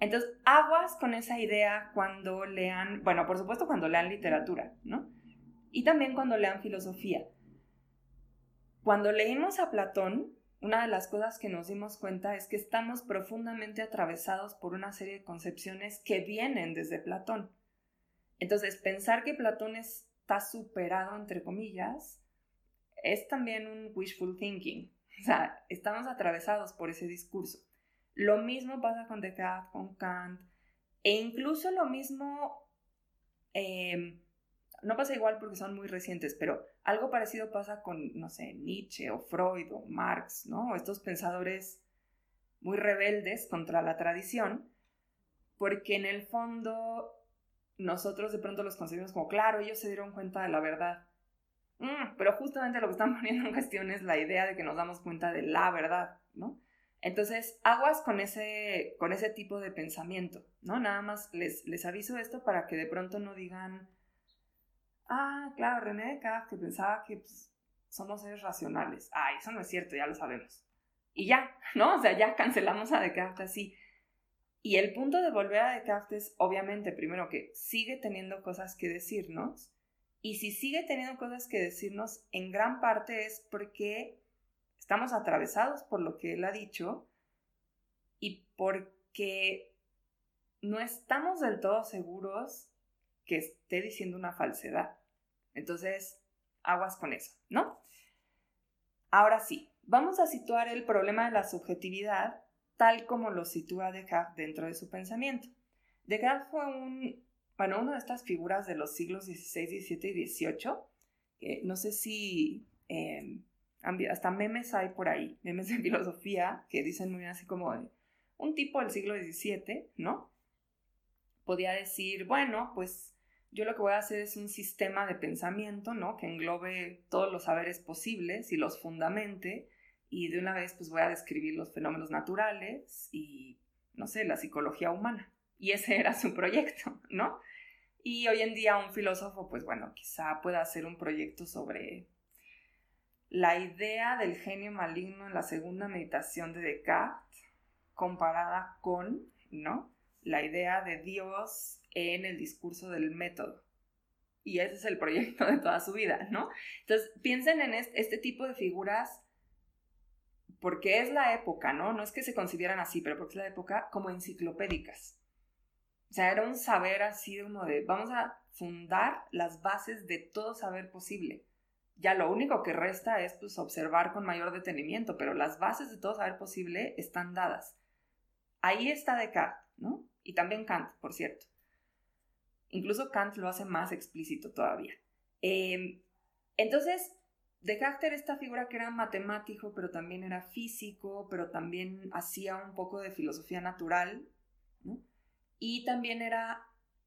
Entonces, aguas con esa idea cuando lean, bueno, por supuesto cuando lean literatura, ¿no? Y también cuando lean filosofía. Cuando leímos a Platón, una de las cosas que nos dimos cuenta es que estamos profundamente atravesados por una serie de concepciones que vienen desde Platón. Entonces, pensar que Platón está superado, entre comillas, es también un wishful thinking. [laughs] O sea, estamos atravesados por ese discurso. Lo mismo pasa con Descartes, con Kant, e incluso lo mismo eh, no pasa igual porque son muy recientes, pero algo parecido pasa con, no sé, Nietzsche o Freud o Marx, ¿no? Estos pensadores muy rebeldes contra la tradición, porque en el fondo nosotros de pronto los concebimos como, claro, ellos se dieron cuenta de la verdad. Mm, pero justamente lo que están [laughs] poniendo en cuestión es la idea de que nos damos cuenta de la verdad, ¿no? Entonces, aguas con ese, con ese tipo de pensamiento, ¿no? Nada más les, les aviso esto para que de pronto no digan, ah, claro, René Descartes que pensaba que pues, somos seres racionales. Ah, eso no es cierto, ya lo sabemos. Y ya, [laughs] ¿no? O sea, ya cancelamos a Descartes así. Y el punto de volver a Descartes es, obviamente, primero que sigue teniendo cosas que decirnos. Y si sigue teniendo cosas que decirnos, en gran parte es porque estamos atravesados por lo que él ha dicho y porque no estamos del todo seguros que esté diciendo una falsedad. Entonces, aguas con eso, ¿no? Ahora sí, vamos a situar el problema de la subjetividad tal como lo sitúa Descartes dentro de su pensamiento. Descartes fue un, bueno, una de estas figuras de los siglos XVI, XVII y XVIII, no sé si em, hasta memes hay por ahí, memes de [laughs] filosofía que dicen muy así como de, un tipo del siglo XVII, ¿no? Podía decir, bueno, pues yo lo que voy a hacer es un sistema de pensamiento, ¿no? Que englobe todos los saberes posibles y los fundamente y de una vez pues voy a describir los fenómenos naturales y, no sé, la psicología humana. Y ese era su proyecto, [laughs] ¿no? Y hoy en día un filósofo, pues bueno, quizá pueda hacer un proyecto sobre la idea del genio maligno en la segunda meditación de Descartes comparada con, ¿no? La idea de Dios en el discurso del método. Y ese es el proyecto de toda su vida, ¿no? Entonces, piensen en este, tipo de figuras porque es la época, ¿no? No es que se consideran así, pero porque es la época como enciclopédicas. O sea, era un saber así como de, vamos a fundar las bases de todo saber posible. Ya lo único que resta es pues observar con mayor detenimiento, pero las bases de todo saber posible están dadas. Ahí está Descartes, ¿no? Y también Kant, por cierto. Incluso Kant lo hace más explícito todavía. Em, entonces, Descartes era esta figura que era matemático, pero también era físico, pero también hacía un poco de filosofía natural, ¿no? Y también era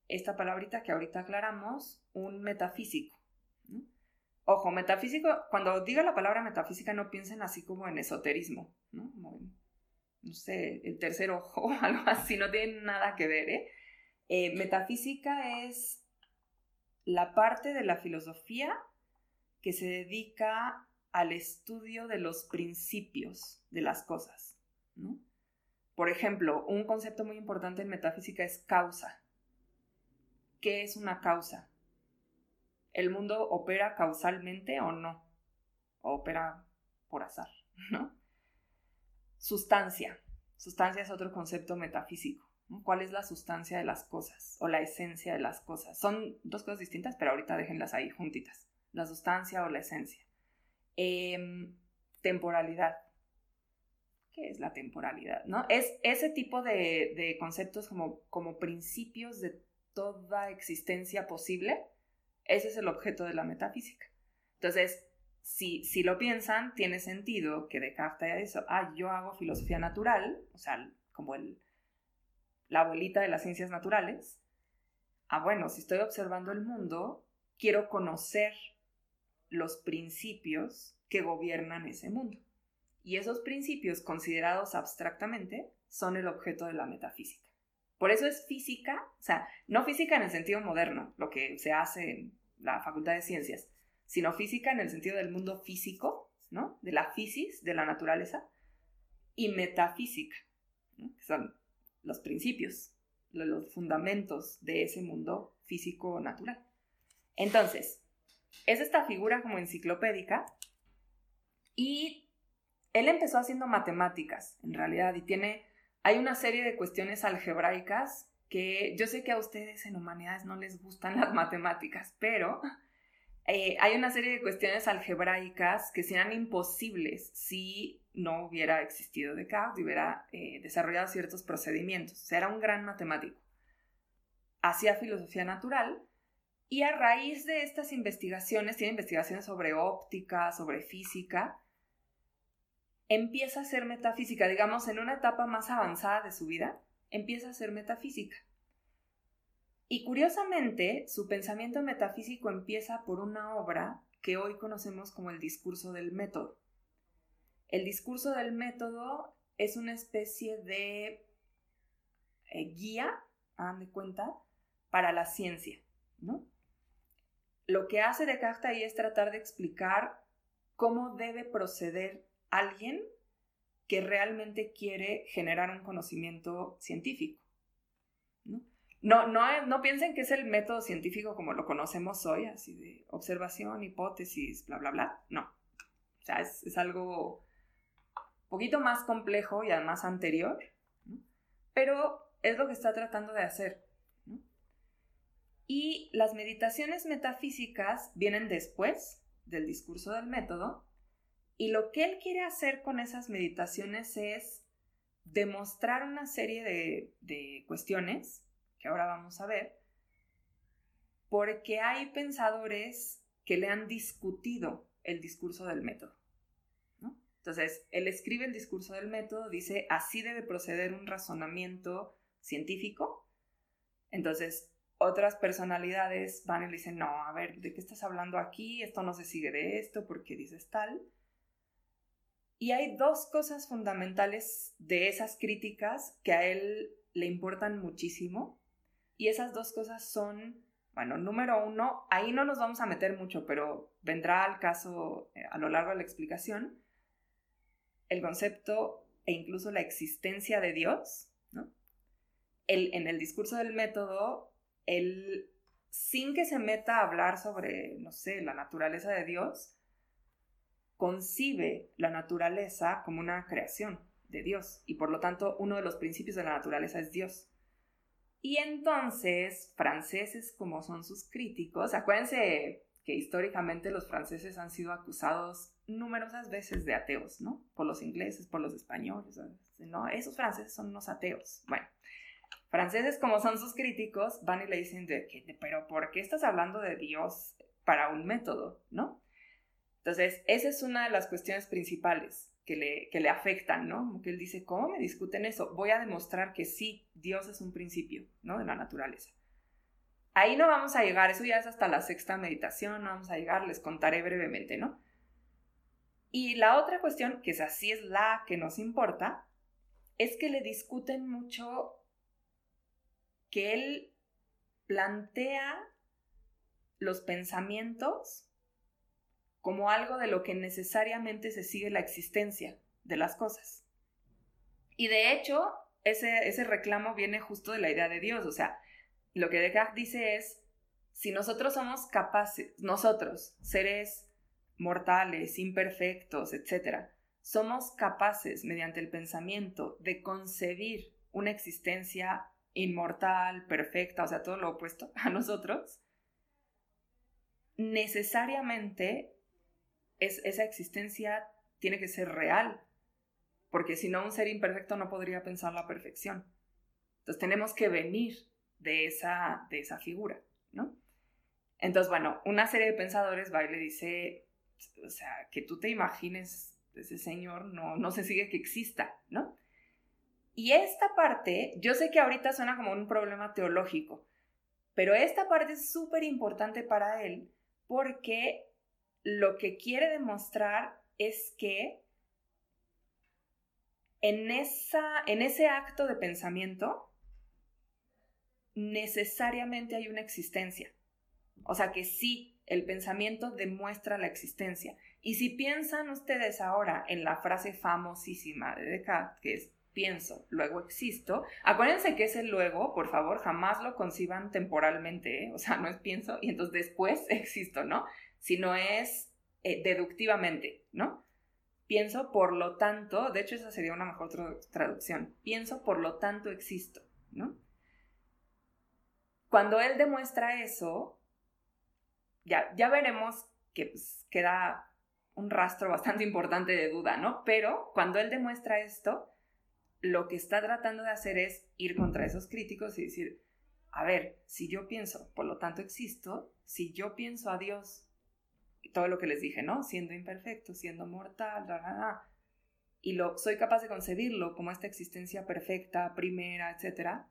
esta palabrita que ahorita aclaramos, un metafísico. Ojo, metafísico, cuando diga la palabra metafísica no piensen así como en esoterismo, ¿no? no sé, el tercer ojo [laughs] algo así, no tiene nada que ver, ¿eh? Eh, metafísica es la parte de la filosofía que se dedica al estudio de los principios de las cosas. Por ejemplo, un concepto muy importante en metafísica es causa. ¿Qué es una causa? ¿El mundo opera causalmente o no? ¿O opera por azar? [laughs] ¿no? Sustancia. Sustancia es otro concepto metafísico. ¿Cuál es la sustancia de las cosas o la esencia de las cosas? Son dos cosas distintas, pero ahorita déjenlas ahí juntitas. La sustancia o la esencia. Em, temporalidad. ¿Qué es la temporalidad? ¿no? Es ese tipo de, conceptos como, como principios de toda existencia posible. Ese es el objeto de la metafísica. Entonces, si, si lo piensan, tiene sentido que Descartes haya dicho, ah, yo hago filosofía natural, o sea, como el, la abuelita de las ciencias naturales, ah, bueno, si estoy observando el mundo, quiero conocer los principios que gobiernan ese mundo. Y esos principios, considerados abstractamente, son el objeto de la metafísica. Por eso es física, o sea, no física en el sentido moderno, lo que se hace en la Facultad de Ciencias, sino física en el sentido del mundo físico, ¿no? De la fisis, de la naturaleza, y metafísica, que son los principios, los fundamentos de ese mundo físico natural. Entonces, es esta figura como enciclopédica y él empezó haciendo matemáticas, en realidad, y tiene, hay una serie de cuestiones algebraicas que yo sé que a ustedes en humanidades no les gustan las matemáticas, pero eh, hay una serie de cuestiones algebraicas que serían imposibles si no hubiera existido Descartes y hubiera eh, desarrollado ciertos procedimientos. O sea, era un gran matemático. Hacía filosofía natural y a raíz de estas investigaciones, tiene investigaciones sobre óptica, sobre física, empieza a hacer metafísica, digamos, en una etapa más avanzada de su vida, empieza a hacer metafísica. Y curiosamente, su pensamiento metafísico empieza por una obra que hoy conocemos como el discurso del método. El discurso del método es una especie de eh, guía, hagan de cuenta, para la ciencia, ¿no? Lo que hace Descartes ahí es tratar de explicar cómo debe proceder alguien que realmente quiere generar un conocimiento científico. ¿no? No, no, piensen que es el método científico como lo conocemos hoy, así de observación, hipótesis, bla, bla, bla. No. O sea, es, algo un poquito más complejo y además anterior, pero es lo que está tratando de hacer. Y las meditaciones metafísicas vienen después del discurso del método Y lo que él quiere hacer con esas meditaciones es demostrar una serie de, de cuestiones, que ahora vamos a ver, porque hay pensadores que le han discutido el discurso del método. Entonces, él escribe el discurso del método, dice, así debe proceder un razonamiento científico. Entonces, otras personalidades van y le dicen, no, a ver, ¿de qué estás hablando aquí? Esto no se sigue de esto, porque dices tal? Y hay dos cosas fundamentales de esas críticas que a él le importan muchísimo. Y esas dos cosas son, bueno, número uno, ahí no nos vamos a meter mucho, pero vendrá al caso eh, a lo largo de la explicación, el concepto e incluso la existencia de Dios, ¿no? en el discurso del método, él, sin que se meta a hablar sobre, no sé, la naturaleza de Dios, concibe la naturaleza como una creación de Dios y por lo tanto uno de los principios de la naturaleza es Dios. Y entonces, franceses como son sus críticos, acuérdense que históricamente los franceses han sido acusados numerosas veces de ateos, ¿no? Por los ingleses, por los españoles, ¿no? Esos franceses son unos ateos. Bueno, franceses como son sus críticos van y le dicen, de, pero ¿por qué estás hablando de Dios para un método, ¿no? Entonces, esa es una de las cuestiones principales que le, que le afectan, ¿no? Como que él dice, ¿cómo me discuten eso? Voy a demostrar que sí, Dios es un principio, ¿no? De la naturaleza. Ahí no vamos a llegar, eso ya es hasta la sexta meditación, no vamos a llegar, les contaré brevemente, ¿no? Y la otra cuestión, que es así es la que nos importa, es que le discuten mucho que él plantea los pensamientos como algo de lo que necesariamente se sigue la existencia de las cosas. Y de hecho, ese, ese reclamo viene justo de la idea de Dios. O sea, lo que Descartes dice es, si nosotros somos capaces, nosotros, seres mortales, imperfectos, etc., somos capaces, mediante el pensamiento, de concebir una existencia inmortal, perfecta, o sea, todo lo opuesto [laughs] a nosotros, necesariamente es, esa existencia tiene que ser real, porque si no, un ser imperfecto no podría pensar la perfección. Entonces tenemos que venir de esa, de esa figura, ¿no? Entonces, bueno, una serie de pensadores va y le dice, o sea, que tú te imagines ese señor no, no se sigue que exista, ¿no? Y esta parte, yo sé que ahorita suena como un problema teológico, pero esta parte es súper importante para él porque lo que quiere demostrar es que en, esa, en ese acto de pensamiento necesariamente hay una existencia. O sea que sí, el pensamiento demuestra la existencia. Y si piensan ustedes ahora en la frase famosísima de Descartes, que es pienso, luego existo, acuérdense que ese luego, por favor, jamás lo conciban temporalmente, ¿eh? o sea, no es pienso y entonces después [laughs] existo, ¿no? Sino es eh, deductivamente, ¿no? Pienso, por lo tanto, de hecho esa sería una mejor traducción, pienso, por lo tanto existo, ¿no? Cuando él demuestra eso, ya, ya veremos que pues, queda un rastro bastante importante de duda, ¿no? Pero cuando él demuestra esto, lo que está tratando de hacer es ir contra esos críticos y decir, a ver, si yo pienso, por lo tanto existo, si yo pienso a Dios todo lo que les dije, ¿no? Siendo imperfecto, siendo mortal, y lo, soy capaz de concebirlo como esta existencia perfecta, primera, etc.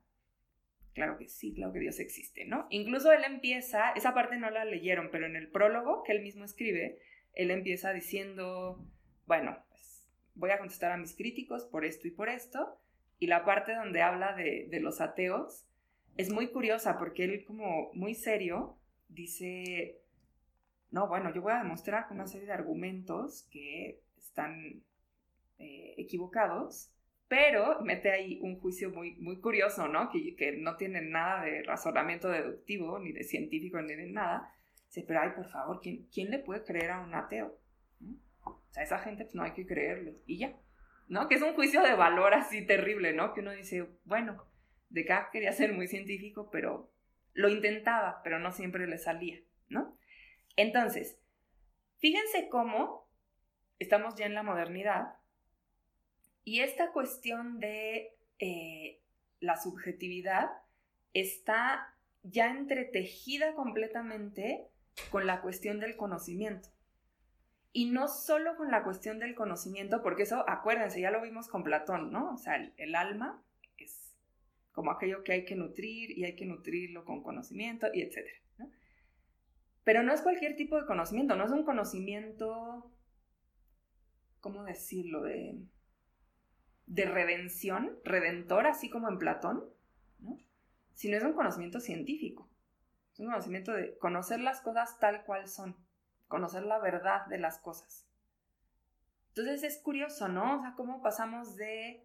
Claro que sí, claro que Dios existe, ¿no? Incluso él empieza, esa parte no la leyeron, pero en el prólogo que él mismo escribe, él empieza diciendo, bueno, pues voy a contestar a mis críticos por esto y por esto, y la parte donde habla de los ateos es muy curiosa porque él como muy serio dice, no, bueno, yo voy a demostrar con una serie de argumentos que están eh, equivocados, pero mete ahí un juicio muy, muy curioso, ¿no? Que, que, no tiene nada de razonamiento deductivo, ni de científico, ni de nada. Dice, pero ay, por favor, ¿quién, ¿quién le puede creer a un ateo? O sea, esa gente pues no hay que creerle. Y ya, ¿no? Que es un juicio de valor así terrible, ¿no? Que uno dice, bueno, Descartes quería ser muy científico, pero lo intentaba, pero no siempre le salía, ¿no? Entonces, fíjense cómo estamos ya en la modernidad y esta cuestión de eh, la subjetividad está ya entretejida completamente con la cuestión del conocimiento. Y no solo con la cuestión del conocimiento, porque eso, acuérdense, ya lo vimos con Platón, ¿no? O sea, el, alma es como aquello que hay que nutrir y hay que nutrirlo con conocimiento y etcétera, Pero no es cualquier tipo de conocimiento, no es un conocimiento, ¿cómo decirlo? De, de redención, redentor, así como en Platón, ¿no? Sino es un conocimiento científico. Es un conocimiento de conocer las cosas tal cual son, conocer la verdad de las cosas. Entonces es curioso, ¿no? O sea, cómo pasamos de,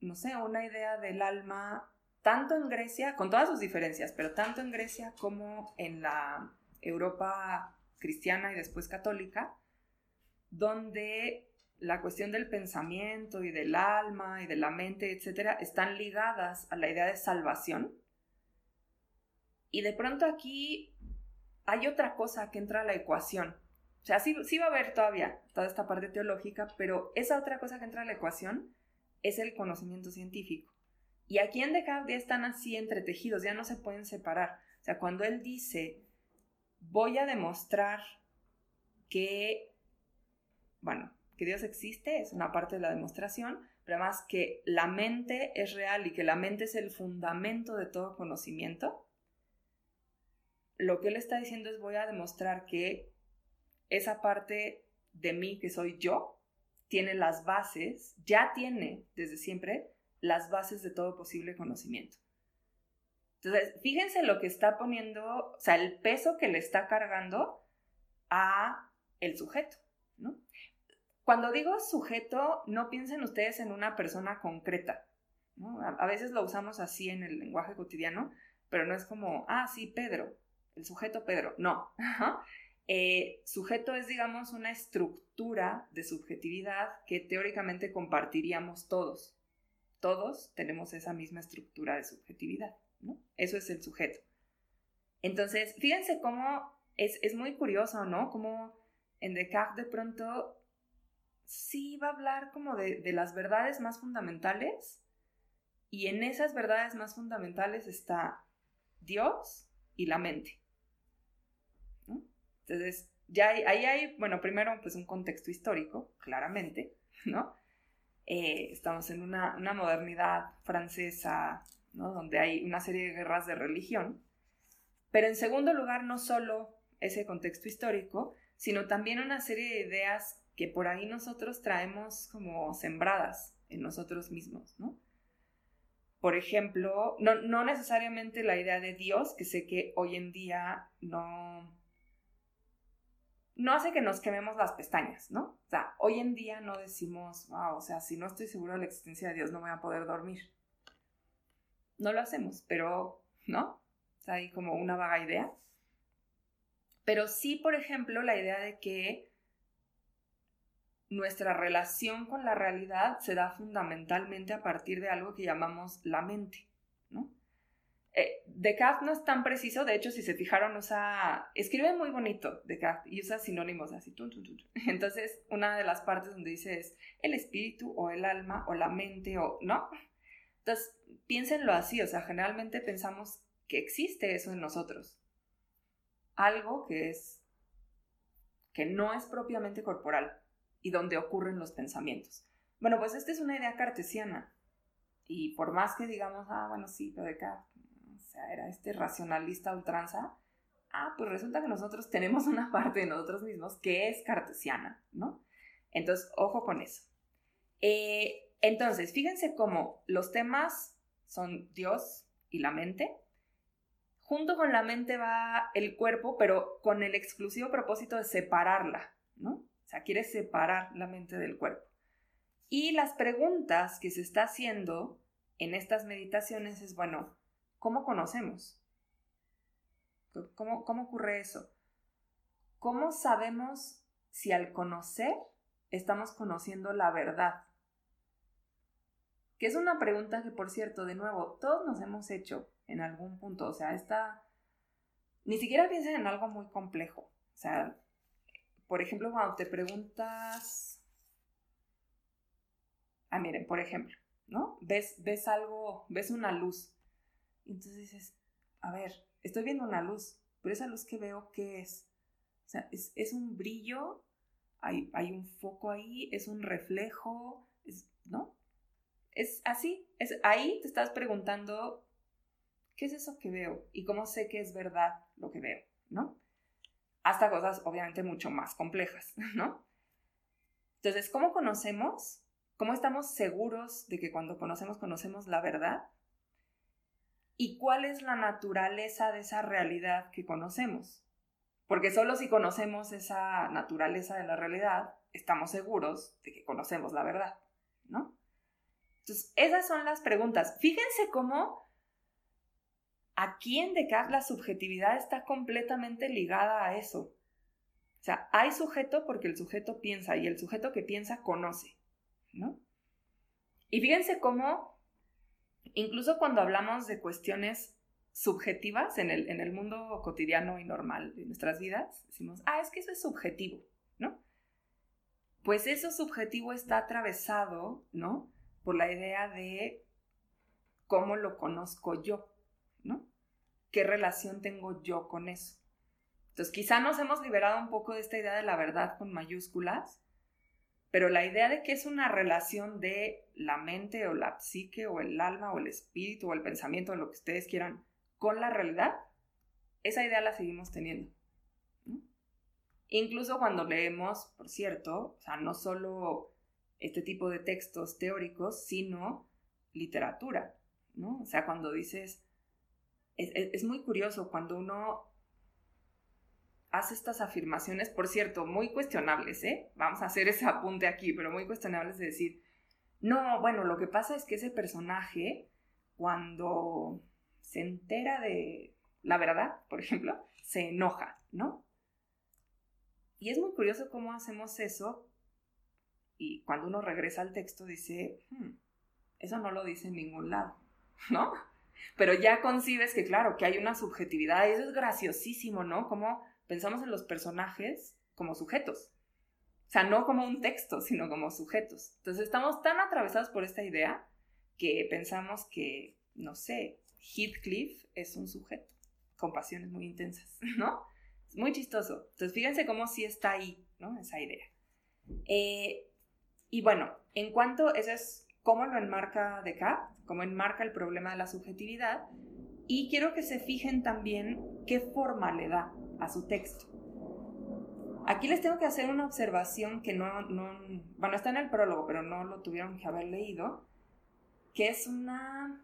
no sé, una idea del alma, tanto en Grecia, con todas sus diferencias, pero tanto en Grecia como en la Europa cristiana y después católica, donde la cuestión del pensamiento y del alma y de la mente, etcétera, están ligadas a la idea de salvación y de pronto aquí hay otra cosa que entra a la ecuación. O sea, sí, va a haber todavía toda esta parte teológica, pero esa otra cosa que entra a la ecuación es el conocimiento científico. Y aquí en Descartes ya están así entretejidos, ya no se pueden separar. O sea, cuando él dice, voy a demostrar que, bueno, que Dios existe, es una parte de la demostración, pero además que la mente es real y que la mente es el fundamento de todo conocimiento, lo que él está diciendo es voy a demostrar que esa parte de mí que soy yo tiene las bases, ya tiene desde siempre las bases de todo posible conocimiento. Entonces, fíjense lo que está poniendo, o sea, el peso que le está cargando a el sujeto, ¿no? Cuando digo sujeto, no piensen ustedes en una persona concreta, a veces lo usamos así en el lenguaje cotidiano, pero no es como, ah, sí, Pedro, el sujeto Pedro, no. [laughs] Eh, sujeto es, digamos, una estructura de subjetividad que teóricamente compartiríamos todos. Todos tenemos esa misma estructura de subjetividad, Eso es el sujeto. Entonces, fíjense cómo es, muy curioso, ¿no? Como en Descartes de pronto sí va a hablar como de, de las verdades más fundamentales y en esas verdades más fundamentales está Dios y la mente. Entonces, ya ahí hay, bueno, primero, pues un contexto histórico, claramente, ¿no? Eh, estamos en una, modernidad francesa, Donde hay una serie de guerras de religión. Pero en segundo lugar, no solo ese contexto histórico, sino también una serie de ideas que por ahí nosotros traemos como sembradas en nosotros mismos, ¿no? Por ejemplo, no, no necesariamente la idea de Dios, que sé que hoy en día no, no hace que nos quememos las pestañas, ¿no? O sea, hoy en día no decimos, o sea, si no estoy seguro de la existencia de Dios, no voy a poder dormir. No lo hacemos, pero, ¿no? Sea, hay como una vaga idea. Pero sí, por ejemplo, la idea de que nuestra relación con la realidad se da fundamentalmente a partir de algo que llamamos la mente, ¿no? Eh, Descartes no es tan preciso, de hecho, si se fijaron, usa, escribe muy bonito Descartes y usa sinónimos así. [laughs] Entonces, una de las partes donde dice es el espíritu o el alma o la mente o, ¿no? Entonces, piénsenlo así, o sea, generalmente pensamos que existe eso en nosotros. Algo que es, que no es propiamente corporal y donde ocurren los pensamientos. Bueno, pues esta es una idea cartesiana. Y por más que digamos, ah, bueno, sí, pero Descartes era este racionalista ultranza, ah, pues resulta que nosotros [laughs] tenemos una parte de nosotros mismos que es cartesiana, ¿no? Entonces, ojo con eso. Eh, entonces, fíjense cómo los temas son Dios y la mente. Junto con la mente va el cuerpo, pero con el exclusivo propósito de separarla, ¿no? O sea, quiere separar la mente del cuerpo. Y las preguntas que se está haciendo en estas meditaciones es, bueno, ¿Cómo conocemos? ¿Cómo, ¿Cómo ocurre eso? ¿Cómo sabemos si al conocer estamos conociendo la verdad? Que es una pregunta que, por cierto, de nuevo, todos nos hemos hecho en algún punto. O sea, esta... Ni siquiera piensen en algo muy complejo. O sea, por ejemplo, cuando te preguntas, ah, miren, por ejemplo, ¿no? Ves, ves algo, ves una luz. Entonces dices, a ver, estoy viendo una luz, pero esa luz que veo, ¿qué es? O sea, es, un brillo, hay, hay, un foco ahí, es un reflejo, ¿no? Es así, es, ahí te estás preguntando, ¿qué es eso que veo? Y cómo sé que es verdad lo que veo, ¿no? Hasta cosas obviamente mucho más complejas, [laughs] ¿no? Entonces, ¿cómo conocemos? ¿Cómo estamos seguros de que cuando conocemos, conocemos la verdad? ¿Y cuál es la naturaleza de esa realidad que conocemos? Porque solo si conocemos esa naturaleza de la realidad, estamos seguros de que conocemos la verdad, ¿no? Entonces, esas son las preguntas. Fíjense cómo aquí en Descartes la subjetividad está completamente ligada a eso. O sea, hay sujeto porque el sujeto piensa y el sujeto que piensa conoce, ¿no? Y fíjense cómo, incluso cuando hablamos de cuestiones subjetivas en el, en el mundo cotidiano y normal de nuestras vidas, decimos, ah, es que eso es subjetivo, ¿no? Pues eso subjetivo está atravesado, ¿no? Por la idea de cómo lo conozco yo, ¿no? ¿Qué relación tengo yo con eso? Entonces, quizá nos hemos liberado un poco de esta idea de la verdad con mayúsculas, pero la idea de que es una relación de la mente o la psique o el alma o el espíritu o el pensamiento o lo que ustedes quieran con la realidad, esa idea la seguimos teniendo. Incluso cuando leemos, por cierto, o sea, no solo este tipo de textos teóricos, sino literatura, ¿no? O sea, cuando dices, es, muy curioso cuando uno hace estas afirmaciones, por cierto, muy cuestionables, ¿eh? Vamos a hacer ese apunte aquí, pero muy cuestionables de decir, no, bueno, lo que pasa es que ese personaje, cuando se entera de la verdad, por ejemplo, se enoja, ¿no? Y es muy curioso cómo hacemos eso y cuando uno regresa al texto dice, hmm, eso no lo dice en ningún lado, [laughs] ¿no? Pero ya concibes que, claro, que hay una subjetividad eso es graciosísimo, ¿no? Como pensamos en los personajes como sujetos. O sea, no como un texto, sino como sujetos. Entonces estamos tan atravesados por esta idea que pensamos que, no sé, Heathcliff es un sujeto con pasiones muy intensas, [laughs] ¿no? Es muy chistoso. Entonces, fíjense cómo sí está ahí, ¿no? Esa idea. Eh, y bueno, en cuanto, eso es cómo lo enmarca Descartes, cómo enmarca el problema de la subjetividad, y quiero que se fijen también qué forma le da a su texto. Aquí les tengo que hacer una observación que no, no, bueno, está en el prólogo, pero no lo tuvieron que haber leído, que es una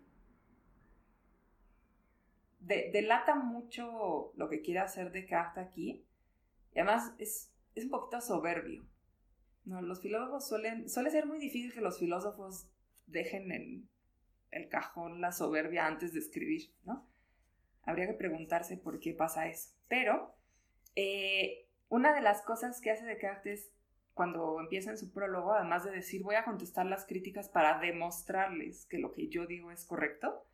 delata mucho lo que quiere hacer Descartes aquí. Y además es, un poquito soberbio. ¿No? Los filósofos suelen, suele ser muy difícil que los filósofos dejen en el cajón la soberbia antes de escribir, ¿no? Habría que preguntarse por qué pasa eso. Pero eh, una de las cosas que hace Descartes cuando empieza en su prólogo, además de decir voy a contestar las críticas para demostrarles que lo que yo digo es correcto,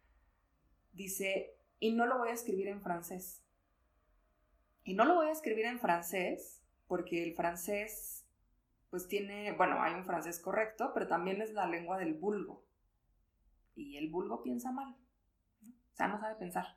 dice y no lo voy a escribir en francés. Y no lo voy a escribir en francés porque el francés, pues tiene, bueno, hay un francés correcto, pero también es la lengua del vulgo. Y el vulgo piensa mal. O sea, no sabe pensar.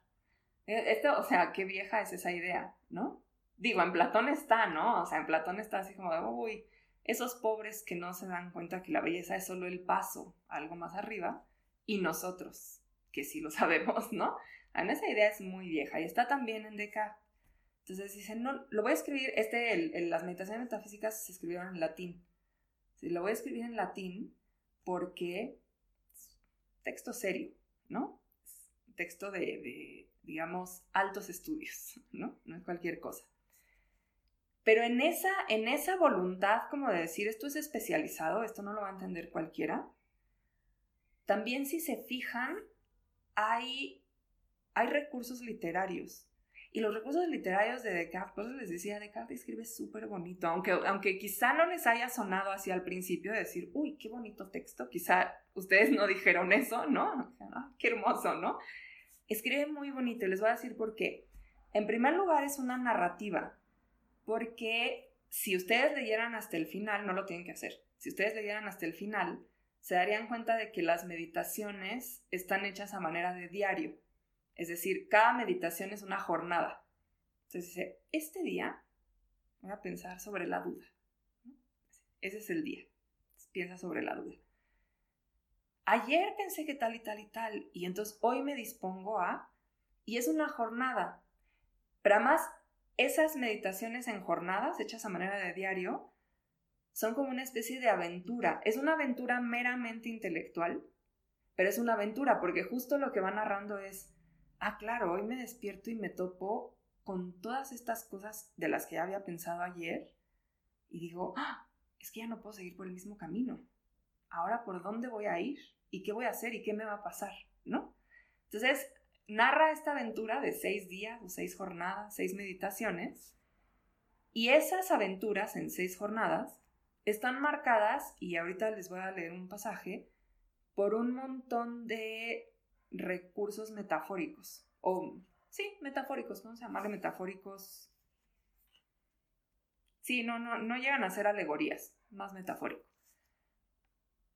E, esto, o sea, qué vieja es esa idea, ¿no? Digo, en Platón está, ¿no? O sea, en Platón está así como de, uy, esos pobres que no se dan cuenta que la belleza es solo el paso algo más arriba, y nosotros, que sí lo [laughs] sabemos, ¿no? En esa idea es muy vieja y está también en Descartes. Entonces dicen, no, lo voy a escribir, este, las meditaciones metafísicas se escribieron en latín. Lo voy a escribir en latín porque es texto serio, ¿no? texto de, de, digamos, altos estudios, [laughs] ¿no? No es cualquier cosa. Pero en esa, en esa voluntad como de decir esto es especializado, esto no lo va a entender cualquiera, también si se fijan, hay hay recursos literarios. Y los recursos literarios de Descartes, por eso les decía, Descartes escribe súper bonito, aunque, aunque quizá no les haya sonado así al principio de decir, uy, qué bonito texto, quizá ustedes no dijeron eso, ¿no? Ah, qué hermoso, ¿no? Escribe muy bonito y les voy a decir por qué. En primer lugar es una narrativa, porque si ustedes leyeran hasta el final, no lo tienen que hacer. Si ustedes leyeran hasta el final, se darían cuenta de que las meditaciones están hechas a manera de diario. Es decir, cada meditación es una jornada. Entonces dice, este día voy a pensar sobre la duda. Ese es el día. piensa sobre la duda. Ayer pensé que tal y tal y tal, y entonces hoy me dispongo a, y es una jornada. Pero además, esas meditaciones en jornadas, hechas a manera de diario, son como una especie de aventura. Es una aventura meramente intelectual, pero es una aventura porque justo lo que va narrando es, ah, claro, hoy me despierto y me topo con todas estas cosas de las que ya había pensado ayer y digo, ah, es que ya no puedo seguir por el mismo camino. Ahora, ¿por dónde voy a ir? ¿Y qué voy a hacer? ¿Y qué me va a pasar? ¿No? Entonces, narra esta aventura de seis días o seis jornadas, seis meditaciones, y esas aventuras en seis jornadas están marcadas, y ahorita les voy a leer un pasaje, por un montón de recursos metafóricos, o sí, metafóricos, ¿no? Se llamarle metafóricos. Sí, no, no, no llegan a ser alegorías, más metafórico.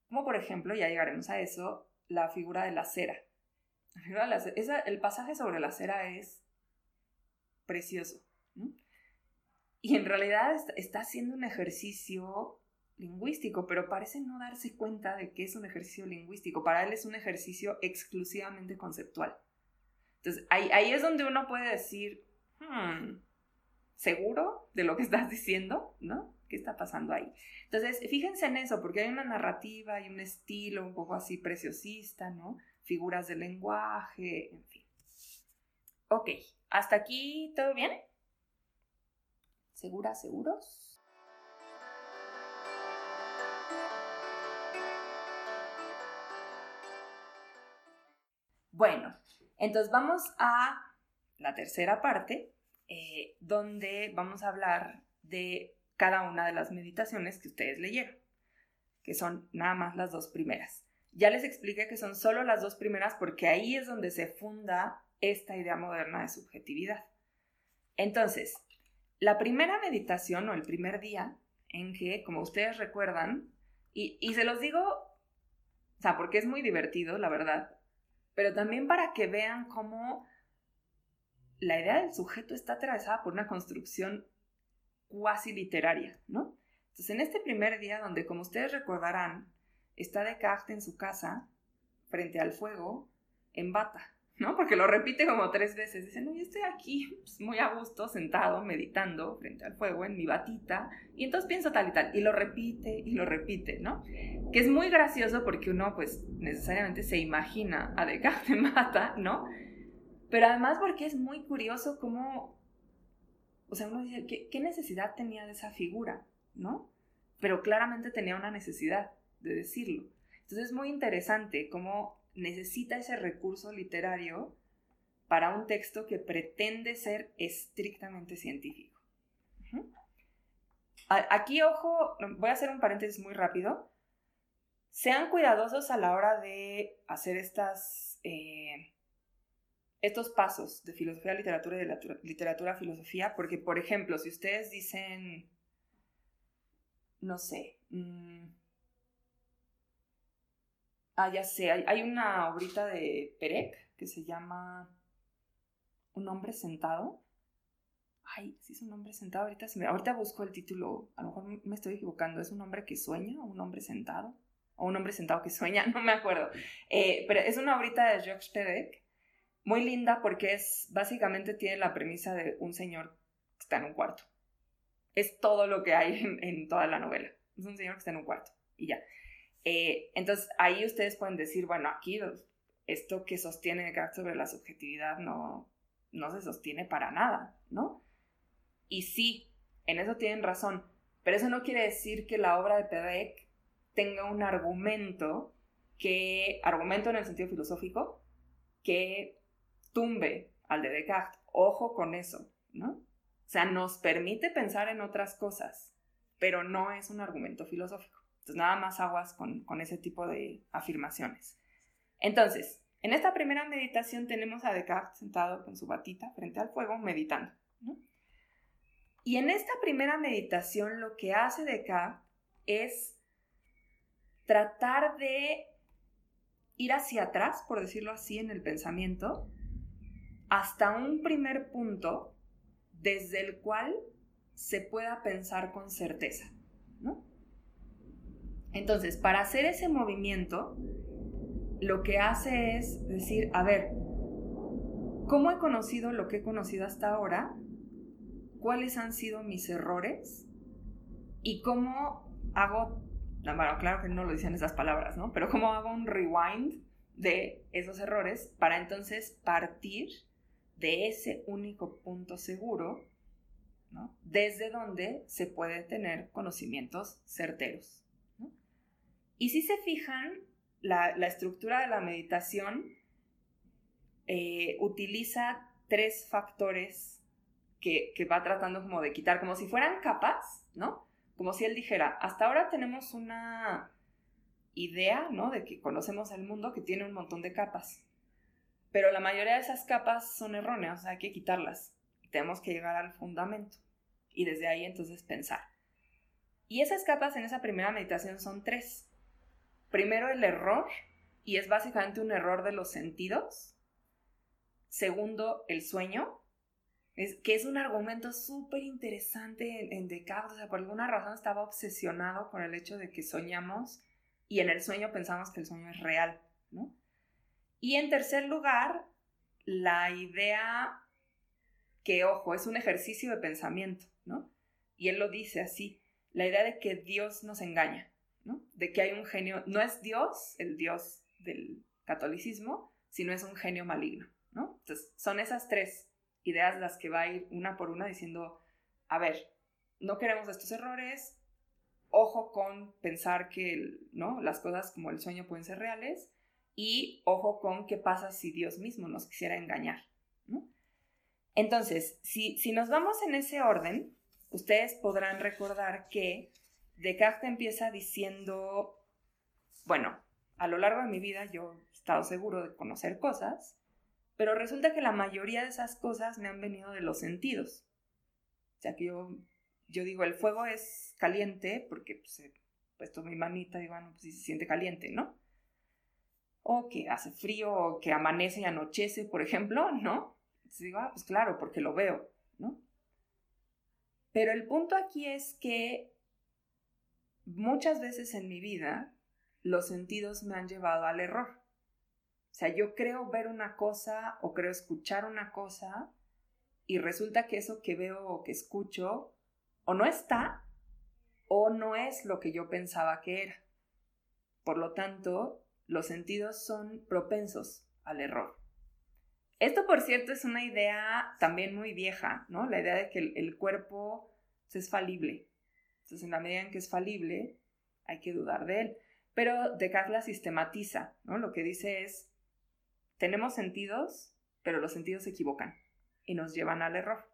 Como por ejemplo, ya llegaremos a eso, la figura de la cera. La figura de la el pasaje sobre la cera es precioso. Y en realidad está haciendo un ejercicio lingüístico, pero parece no darse cuenta de que es un ejercicio lingüístico. Para él es un ejercicio exclusivamente conceptual. Entonces, ahí, es donde uno puede decir, hmm, ¿seguro de lo que estás diciendo? ¿No? ¿Qué está pasando ahí? Entonces, fíjense en eso, porque hay una narrativa, hay un estilo un poco así preciosista, ¿no? Figuras de lenguaje, en fin. Ok, ¿hasta aquí todo bien? ¿Seguras, seguros? Bueno, entonces vamos a la tercera parte, eh, donde vamos a hablar de cada una de las meditaciones que ustedes leyeron, que son nada más las dos primeras. Ya les expliqué que son solo las dos primeras porque ahí es donde se funda esta idea moderna de subjetividad. Entonces, la primera meditación o el primer día en que, como ustedes recuerdan, y, se los digo, o sea, porque es muy divertido, la verdad, pero también para que vean cómo la idea del sujeto está atravesada por una construcción cuasi literaria, ¿no? Entonces, en este primer día, donde, como ustedes recordarán, está Descartes en su casa, frente al fuego, en bata, ¿no? Porque lo repite como tres veces. Dice, no, yo estoy aquí pues, muy a gusto, sentado, meditando frente al fuego en mi batita, y entonces pienso tal y tal, y lo repite y lo repite, ¿no? Que es muy gracioso porque uno, pues, necesariamente se imagina a Descartes [laughs] en bata, ¿no? Pero además porque es muy curioso cómo, o sea, uno dice, ¿qué, qué necesidad tenía de esa figura, ¿no? Pero claramente tenía una necesidad de decirlo. Entonces es muy interesante cómo necesita ese recurso literario para un texto que pretende ser estrictamente científico. Aquí, ojo, voy a hacer un paréntesis muy rápido. Sean cuidadosos a la hora de hacer estas, eh, estos pasos de filosofía, literatura y de literatura, filosofía, porque, por ejemplo, si ustedes dicen, no sé, mm, Ah, ya sé, hay, una obrita de Perec que se llama Un hombre sentado. Ay, sí es un hombre sentado. Ahorita, ahorita busco el título, a lo mejor me estoy equivocando. ¿Es un hombre que sueña o un hombre sentado? O un hombre sentado que sueña, [laughs] no me acuerdo. Eh, pero es una obrita de Georges Perec, muy linda porque es, básicamente tiene la premisa de un señor que está en un cuarto. Es todo lo que hay en, en toda la novela. Es un señor que está en un cuarto y ya. Eh, entonces ahí ustedes pueden decir, bueno, aquí esto que sostiene Descartes sobre la subjetividad no, no se sostiene para nada, ¿no? Y sí, en eso tienen razón, pero eso no quiere decir que la obra de Perec tenga un argumento que, argumento en el sentido filosófico, que tumbe al de Descartes. Ojo con eso, ¿no? O sea, nos permite pensar en otras cosas, pero no es un argumento filosófico. Entonces, nada más aguas con, ese tipo de afirmaciones. Entonces, en esta primera meditación tenemos a Descartes sentado con su batita frente al fuego meditando. Y en esta primera meditación lo que hace Descartes es tratar de ir hacia atrás, por decirlo así, en el pensamiento, hasta un primer punto desde el cual se pueda pensar con certeza, ¿no? Entonces, para hacer ese movimiento, lo que hace es decir, a ver, ¿cómo he conocido lo que he conocido hasta ahora? ¿Cuáles han sido mis errores? ¿Y cómo hago, bueno, claro que no lo dicen esas palabras, ¿no? Pero cómo hago un rewind de esos errores para entonces partir de ese único punto seguro, ¿no? desde donde se puede tener conocimientos certeros. Y si se fijan, la, estructura de la meditación eh, utiliza tres factores que, que, va tratando como de quitar, como si fueran capas, ¿no? Como si él dijera, hasta ahora tenemos una idea, ¿no? De que conocemos el mundo que tiene un montón de capas. Pero la mayoría de esas capas son erróneas, hay que quitarlas. Tenemos que llegar al fundamento y desde ahí entonces pensar. Y esas capas en esa primera meditación son tres. Primero el error, y es básicamente un error de los sentidos. Segundo, el sueño, que es un argumento súper interesante en, en. O sea, por alguna razón estaba obsesionado con el hecho de que soñamos y en el sueño pensamos que el sueño es real, ¿no? Y en tercer lugar, la idea que, ojo, es un ejercicio de pensamiento, ¿no? Y él lo dice así, la idea de que Dios nos engaña, ¿no? De que hay un genio, no es Dios, el Dios del catolicismo, sino es un genio maligno, ¿no? Entonces, son esas tres ideas las que va a ir una por una diciendo, a ver, no queremos estos errores, ojo con pensar que, ¿no? Las cosas como el sueño pueden ser reales, y ojo con qué pasa si Dios mismo nos quisiera engañar. Entonces, si, si nos vamos en ese orden, ustedes podrán recordar que Descartes empieza diciendo, bueno, a lo largo de mi vida yo he estado seguro de conocer cosas, pero resulta que la mayoría de esas cosas me han venido de los sentidos. O sea que yo, yo digo, el fuego es caliente porque pues, he puesto mi manita y bueno, pues sí se siente caliente, ¿no? o que hace frío, que amanece y anochece, por ejemplo, ¿no? Entonces digo, ah, pues claro, porque lo veo, ¿no? Pero el punto aquí es que muchas veces en mi vida los sentidos me han llevado al error. O sea, yo creo ver una cosa o creo escuchar una cosa y resulta que eso que veo o que escucho o no está o no es lo que yo pensaba que era. Por lo tanto, los sentidos son propensos al error. Esto, por cierto, es una idea también muy vieja, ¿no? La idea de que el, cuerpo es falible. Entonces, en la medida en que es falible, hay que dudar de él. Pero Descartes la sistematiza, ¿no? Lo que dice es, tenemos sentidos, pero los sentidos se equivocan y nos llevan al error.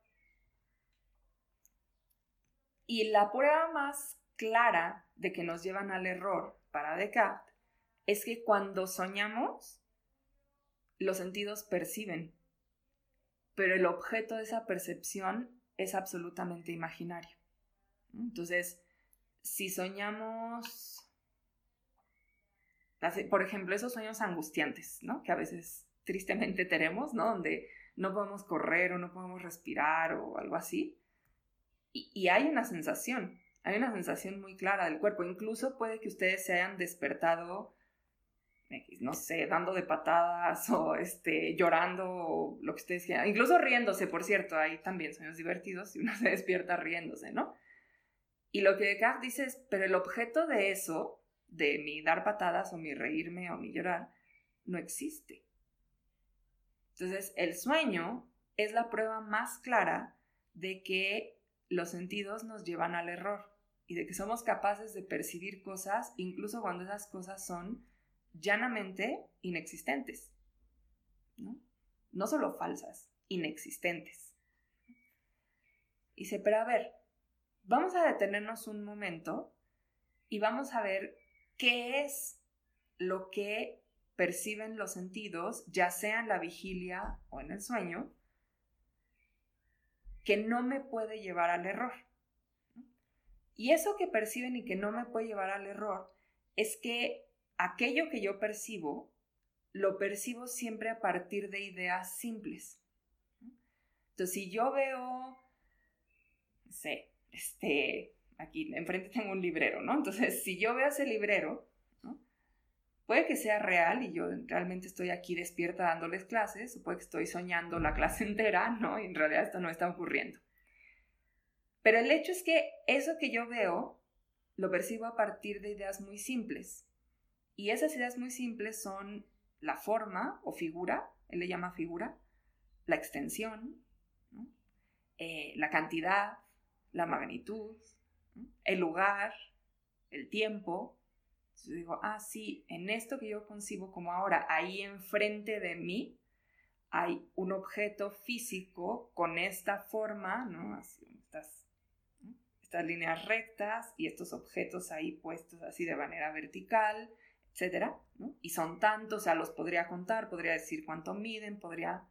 Y la prueba más clara de que nos llevan al error para Descartes es que cuando soñamos, los sentidos perciben, pero el objeto de esa percepción es absolutamente imaginario. Entonces, si soñamos, por ejemplo, esos sueños angustiantes, ¿no? Que a veces tristemente tenemos, ¿no? Donde no podemos correr o no podemos respirar o algo así. Y, hay una sensación, hay una sensación muy clara del cuerpo. Incluso puede que ustedes se hayan despertado no sé, dando de patadas o este, llorando o lo que ustedes quieran. Incluso riéndose, por cierto, hay también sueños divertidos y uno [laughs] se despierta riéndose, ¿no? Y lo que Descartes dice es, pero el objeto de eso, de mi dar patadas o mi reírme o mi llorar, no existe. Entonces, el sueño es la prueba más clara de que los sentidos nos llevan al error y de que somos capaces de percibir cosas incluso cuando esas cosas son llanamente inexistentes. ¿no? no solo falsas, inexistentes. Y dice, pero a ver, vamos a detenernos un momento y vamos a ver qué es lo que perciben los sentidos, ya sea en la vigilia o en el sueño, que no me puede llevar al error. Y eso que perciben y que no me puede llevar al error es que aquello que yo percibo, lo percibo siempre a partir de ideas simples. Entonces, si yo veo, no sé, este, aquí enfrente tengo un librero, ¿no? Entonces, si yo veo ese librero, puede que sea real y yo realmente estoy aquí despierta dándoles clases, o puede que estoy soñando la clase [laughs] entera, ¿no? Y en realidad esto no está ocurriendo. Pero el hecho es que eso que yo veo lo percibo a partir de ideas muy simples. Y esas ideas muy simples son la forma o figura, él le llama figura, la extensión, eh, la cantidad, la magnitud, el lugar, el tiempo. Yo digo, ah, sí, en esto que yo concibo como ahora, ahí enfrente de mí, hay un objeto físico con esta forma, ¿no? Así, estas, estas líneas rectas y estos objetos ahí puestos así de manera vertical, etcétera, ¿no? Y son tantos, o sea, los podría contar, podría decir cuánto miden, podría...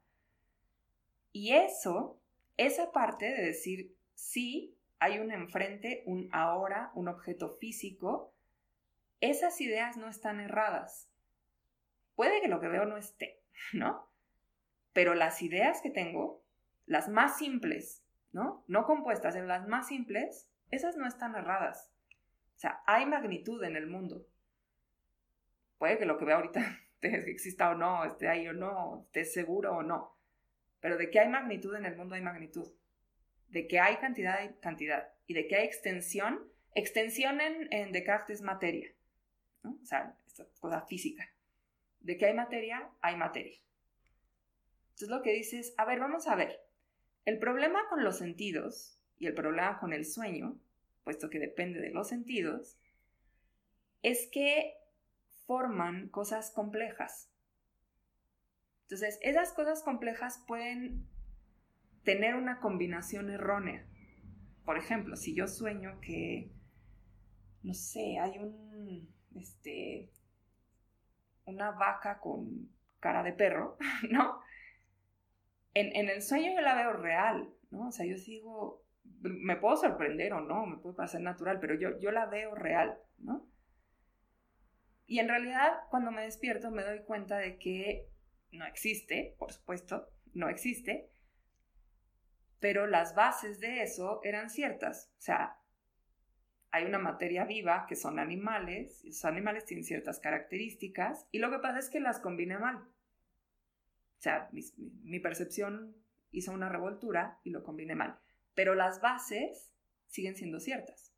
Y eso, esa parte de decir, sí, hay un enfrente, un ahora, un objeto físico, esas ideas no están erradas. Puede que lo que veo no esté, [laughs] ¿no? Pero las ideas que tengo, las más simples, ¿no? No compuestas, en las más simples, esas no están erradas. O sea, hay magnitud en el mundo. Puede que lo que veo ahorita [laughs] exista o no, esté ahí o no, esté seguro o no. Pero de que hay magnitud en el mundo hay magnitud de que hay cantidad, hay cantidad, y de que hay extensión, extensión en, Descartes es materia, ¿no? o sea, esta cosa física. De que hay materia, hay materia. Entonces lo que dices, a ver, vamos a ver, el problema con los sentidos y el problema con el sueño, puesto que depende de los sentidos, es que forman cosas complejas. Entonces, esas cosas complejas pueden tener una combinación errónea. Por ejemplo, si yo sueño que, no sé, hay un, este, una vaca con cara de perro, [laughs] ¿no? En, el sueño yo la veo real, ¿no? O sea, yo sigo, me puedo sorprender o no, me puede parecer natural, pero yo, yo la veo real, ¿no? Y en realidad, cuando me despierto, me doy cuenta de que no existe, por supuesto, no existe, pero las bases de eso eran ciertas. O sea, hay una materia viva que son animales, y esos animales tienen ciertas características, y lo que pasa es que las combiné mal. O sea, mi, percepción hizo una revoltura y lo combiné mal. Pero las bases siguen siendo ciertas.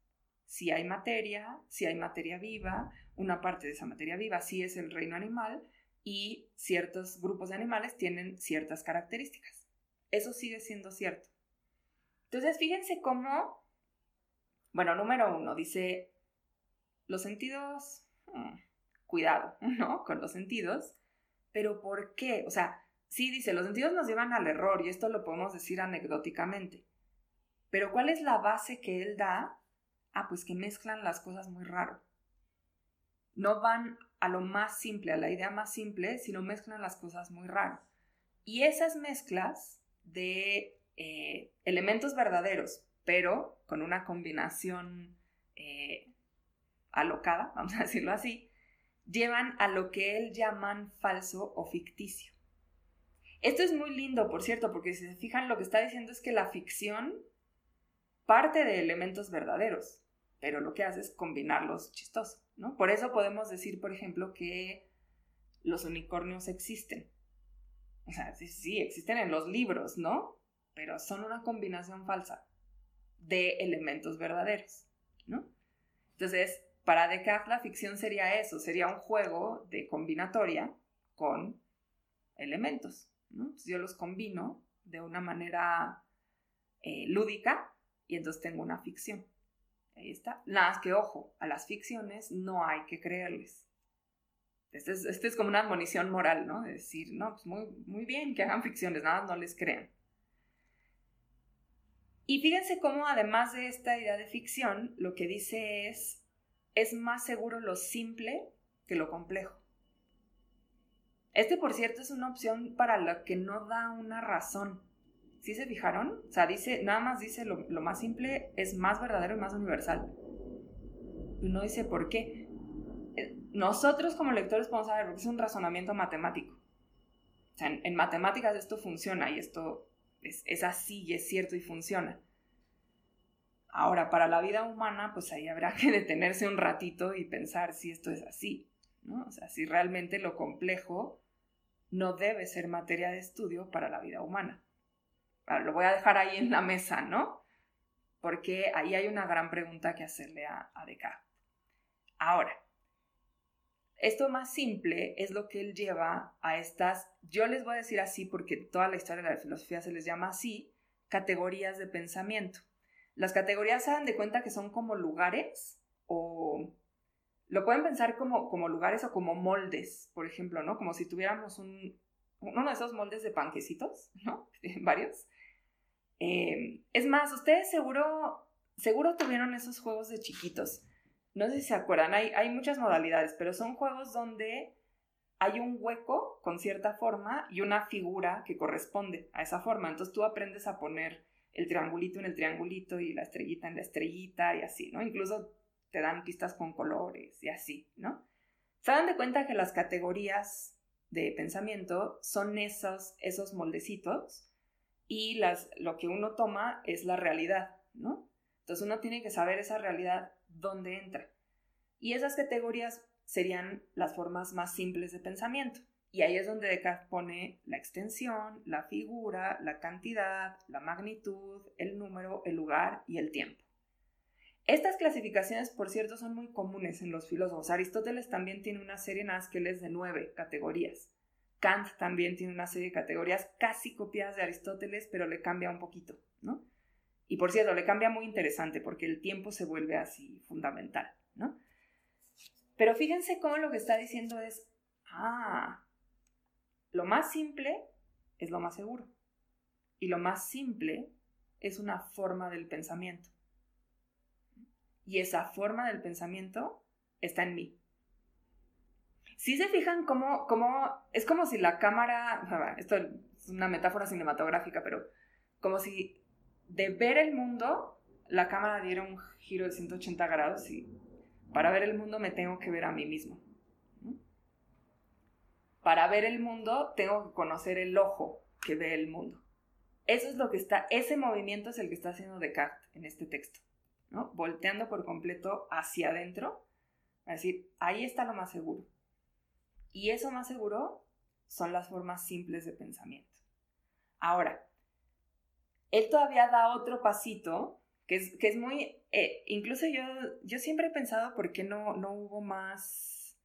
Si hay materia, si hay materia viva, una parte de esa materia viva sí es el reino animal y ciertos grupos de animales tienen ciertas características. Eso sigue siendo cierto. Entonces, fíjense cómo, bueno, número uno, dice, los sentidos, mm, cuidado, [laughs] ¿no? Con los sentidos, pero ¿por qué? O sea, sí dice, los sentidos nos llevan al error y esto lo podemos decir anecdóticamente, pero ¿cuál es la base que él da? Ah, pues que mezclan las cosas muy raro. No van a lo más simple, a la idea más simple, sino mezclan las cosas muy raro. Y esas mezclas de eh, elementos verdaderos, pero con una combinación eh, alocada, [laughs] vamos a decirlo así, llevan a lo que él llaman falso o ficticio. Esto es muy lindo, por cierto, porque si se fijan, lo que está diciendo es que la ficción parte de elementos verdaderos, pero lo que hace es combinarlos chistosos, ¿no? Por eso podemos decir, por ejemplo, que los unicornios existen. O sea, sí, sí, existen en los libros, ¿no? Pero son una combinación falsa de elementos verdaderos, ¿no? Entonces, para Descartes la ficción sería eso, sería un juego de combinatoria con elementos, ¿no? yo los combino de una manera eh, lúdica y entonces tengo una ficción. Ahí está. Nada más que ojo, a las ficciones no hay que creerles. Esta es, este es como una admonición moral, ¿no? De decir, no, pues muy, muy bien que hagan ficciones, nada, no les crean. Y fíjense cómo además de esta idea de ficción, lo que dice es, es más seguro lo simple que lo complejo. Este, por cierto, es una opción para la que no da una razón. ¿Sí se fijaron? O sea, dice, nada más dice lo, lo más simple es más verdadero y más universal. Y uno dice, ¿por qué? Eh, nosotros como lectores podemos saber, porque es un razonamiento matemático. O sea, en, matemáticas esto funciona y esto es, así y es cierto y funciona. Ahora, para la vida humana, pues ahí habrá que [laughs] detenerse un ratito y pensar si esto es así, ¿no? O sea, si realmente lo complejo no debe ser materia de estudio para la vida humana. lo voy a dejar ahí en la mesa, ¿no? Porque ahí hay una gran pregunta que hacerle a, a Descartes. Ahora, esto más simple es lo que él lleva a estas, yo les voy a decir así porque toda la historia de la filosofía se les llama así, categorías de pensamiento. Las categorías se dan de cuenta que son como lugares o lo pueden pensar como, como lugares o como moldes, por ejemplo, ¿no? Como si tuviéramos un, uno de esos moldes de panquecitos, [laughs] ¿no? [laughs] Varios. Eh, es más, ustedes seguro, seguro tuvieron esos juegos de chiquitos. No sé si se acuerdan, hay, hay muchas modalidades, pero son juegos donde hay un hueco con cierta forma y una figura que corresponde a esa forma. Entonces tú aprendes a poner el triangulito en el triangulito y la estrellita en la estrellita y así, ¿no? Incluso te dan pistas con colores y así, ¿no? Se dan de cuenta que las categorías de pensamiento son esos, esos moldecitos y las, lo que uno toma es la realidad, ¿no? Entonces uno tiene que saber esa realidad dónde entra. Y esas categorías serían las formas más simples de pensamiento. Y ahí es donde Descartes pone la extensión, la figura, la cantidad, la magnitud, el número, el lugar y el tiempo. Estas clasificaciones, por cierto, son muy comunes en los filósofos. Aristóteles también tiene una serie en es de nueve categorías. Kant también tiene una serie de categorías casi copiadas de Aristóteles, pero le cambia un poquito, ¿no? Y por cierto, le cambia muy interesante porque el tiempo se vuelve así fundamental, ¿no? Pero fíjense cómo lo que está diciendo es, ah, lo más simple es lo más seguro. Y lo más simple es una forma del pensamiento. Y esa forma del pensamiento está en mí. Si se fijan cómo, cómo es como si la cámara, [laughs] esto es una metáfora cinematográfica, pero como si de ver el mundo, la cámara diera un giro de 180 grados y para ver el mundo me tengo que ver a mí mismo. Para ver el mundo tengo que conocer el ojo que ve el mundo. Eso es lo que está, ese movimiento es el que está haciendo Descartes en este texto. Volteando por completo hacia adentro, a decir, ahí está lo más seguro. Y eso más seguro son las formas simples de pensamiento. Ahora, él todavía da otro pasito, que es, que es muy, eh, incluso yo, yo siempre he pensado por qué no, no hubo más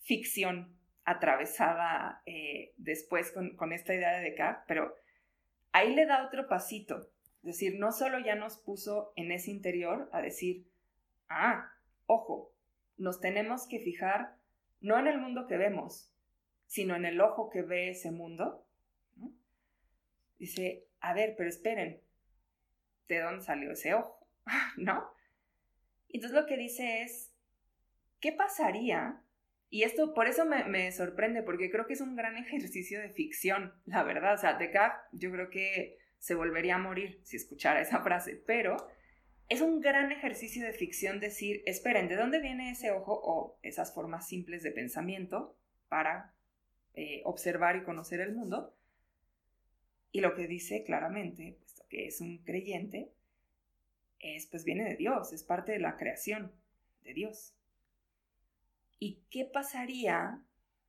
ficción atravesada eh, después con, con esta idea de Descartes, pero ahí le da otro pasito. Es decir, no solo ya nos puso en ese interior a decir, ah, ojo, nos tenemos que fijar no en el mundo que vemos, sino en el ojo que ve ese mundo. Dice, a ver, pero esperen, ¿de dónde salió ese ojo? [laughs] ¿No? Entonces lo que dice es, ¿qué pasaría? Y esto por eso me, sorprende, porque creo que es un gran [laughs] ejercicio de ficción, la verdad. O sea, Descartes yo creo que se volvería a morir si escuchara esa frase, pero es un gran ejercicio de ficción decir, esperen, ¿de dónde viene ese ojo o esas formas simples de pensamiento para eh, observar y conocer el mundo? Y lo que dice claramente, puesto que es un creyente, es pues viene de Dios, es parte de la creación de Dios. ¿Y qué pasaría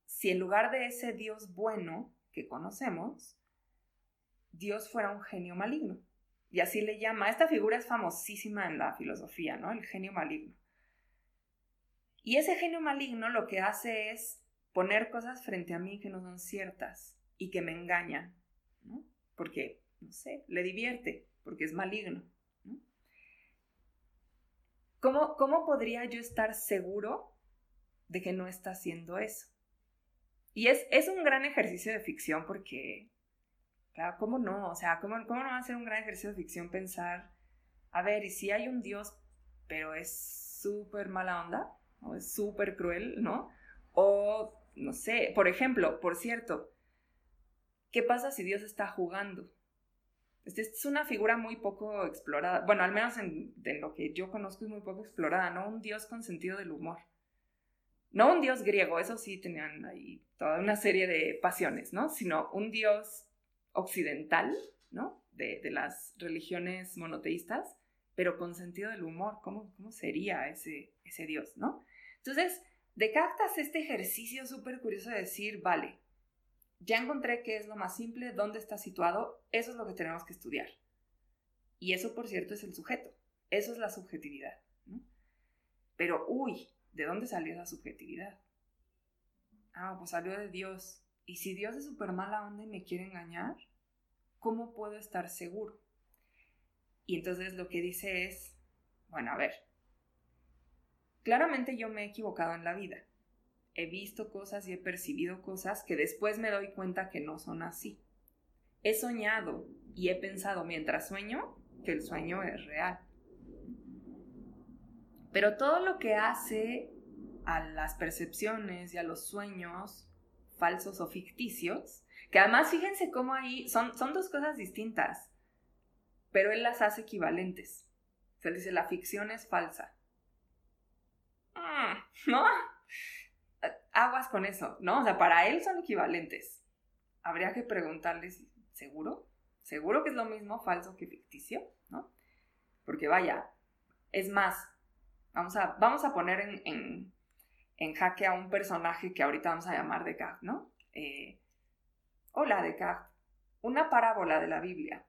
si en lugar de ese Dios bueno que conocemos, Dios fuera un genio maligno. Y así le llama. Esta figura es famosísima en la filosofía, ¿no? El genio maligno. Y ese genio maligno lo que hace es poner cosas frente a mí que no son ciertas y que me engañan. Porque, no sé, le divierte, porque es maligno. ¿Cómo, ¿Cómo podría yo estar seguro de que no está haciendo eso? Y es, es un gran ejercicio de ficción porque Claro, ¿cómo no? O sea, ¿cómo, ¿cómo no va a ser un gran ejercicio de ficción pensar, a ver, y si hay un Dios, pero es súper mala onda, o es súper cruel, ¿no? O, no sé, por ejemplo, por cierto, ¿qué pasa si Dios está jugando? Esta es una figura muy poco explorada, bueno, al menos en, lo que yo conozco es muy poco explorada, ¿no? Un dios con sentido del humor. No un dios griego, eso sí tenían ahí toda una serie de pasiones, ¿no? Sino un dios occidental, ¿no? De, las religiones monoteístas, pero con sentido del humor. ¿Cómo, cómo sería ese, ese dios, ¿no? Entonces, hace este ejercicio súper curioso de decir, vale, ya encontré qué es lo más simple, dónde está situado, eso es lo que tenemos que estudiar. Y eso, por cierto, es el sujeto. Eso es la subjetividad. ¿no? Pero, uy, ¿de dónde salió esa subjetividad? Ah, pues salió de Dios. Y si Dios es súper mala onda y me quiere engañar, ¿cómo puedo estar seguro? Y entonces lo que dice es, bueno, a ver, claramente yo me he equivocado en la vida. He visto cosas y he percibido cosas que después me doy cuenta que no son así. He soñado y he pensado mientras sueño que el sueño es real. Pero todo lo que hace a las percepciones y a los sueños falsos o ficticios, que además fíjense cómo ahí son, son dos cosas distintas, pero él las hace equivalentes. Se dice, la ficción es falsa. Mm, [laughs] ¿No? Aguas con eso, ¿no? O sea, para él son equivalentes. Habría que preguntarles, ¿seguro? ¿Seguro que es lo mismo falso que ficticio? ¿No? Porque vaya, es más, vamos a, vamos a poner en en jaque a un personaje que ahorita vamos a llamar Descartes, ¿no? Eh, hola Descartes, una parábola de la Biblia,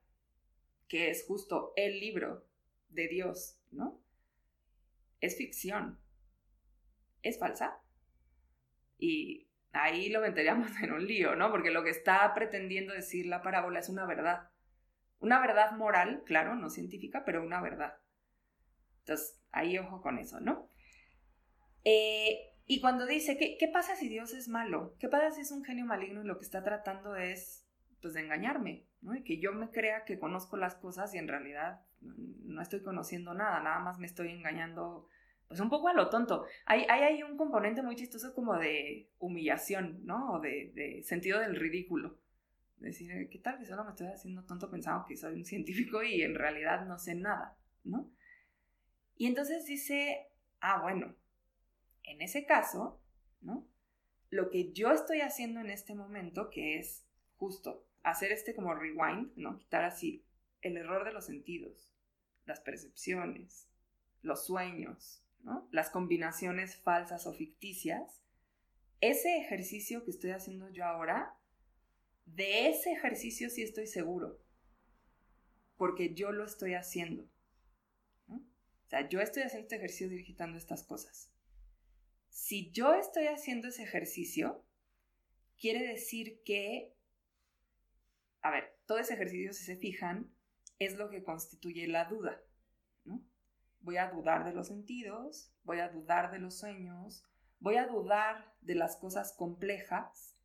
que es justo el libro de Dios, ¿no? Es ficción. ¿Es falsa? Y ahí lo meteríamos [laughs] en un lío, ¿no? Porque lo que está pretendiendo decir la parábola es una verdad. Una verdad moral, claro, no científica, pero una verdad. Entonces, ahí ojo con eso, ¿no? Eh, y cuando dice, ¿qué, ¿qué, pasa si Dios es malo? ¿Qué pasa si es un genio maligno y lo que está tratando es, pues, de engañarme? ¿no? Y que yo me crea que conozco las cosas y en realidad no estoy conociendo nada, nada más me estoy engañando, pues, un poco a lo tonto. Hay, hay, un componente muy chistoso como de humillación, ¿no? O de, de sentido del ridículo. Decir, ¿qué tal que solo me estoy haciendo tonto pensando que soy un científico y en realidad no sé nada, ¿no? Y entonces dice, ah, bueno, en ese caso, ¿no? Lo que yo estoy haciendo en este momento, que es justo hacer este como rewind, ¿no? Quitar así el error de los sentidos, las percepciones, los sueños, Las combinaciones falsas o ficticias. Ese ejercicio que estoy haciendo yo ahora, de ese ejercicio sí estoy seguro, porque yo lo estoy haciendo. O sea, yo estoy haciendo este ejercicio digitando estas cosas. Si yo estoy haciendo ese ejercicio, quiere decir que, a ver, todo ese ejercicio, si se fijan, es lo que constituye la duda. Voy a dudar de los sentidos, voy a dudar de los sueños, voy a dudar de las cosas complejas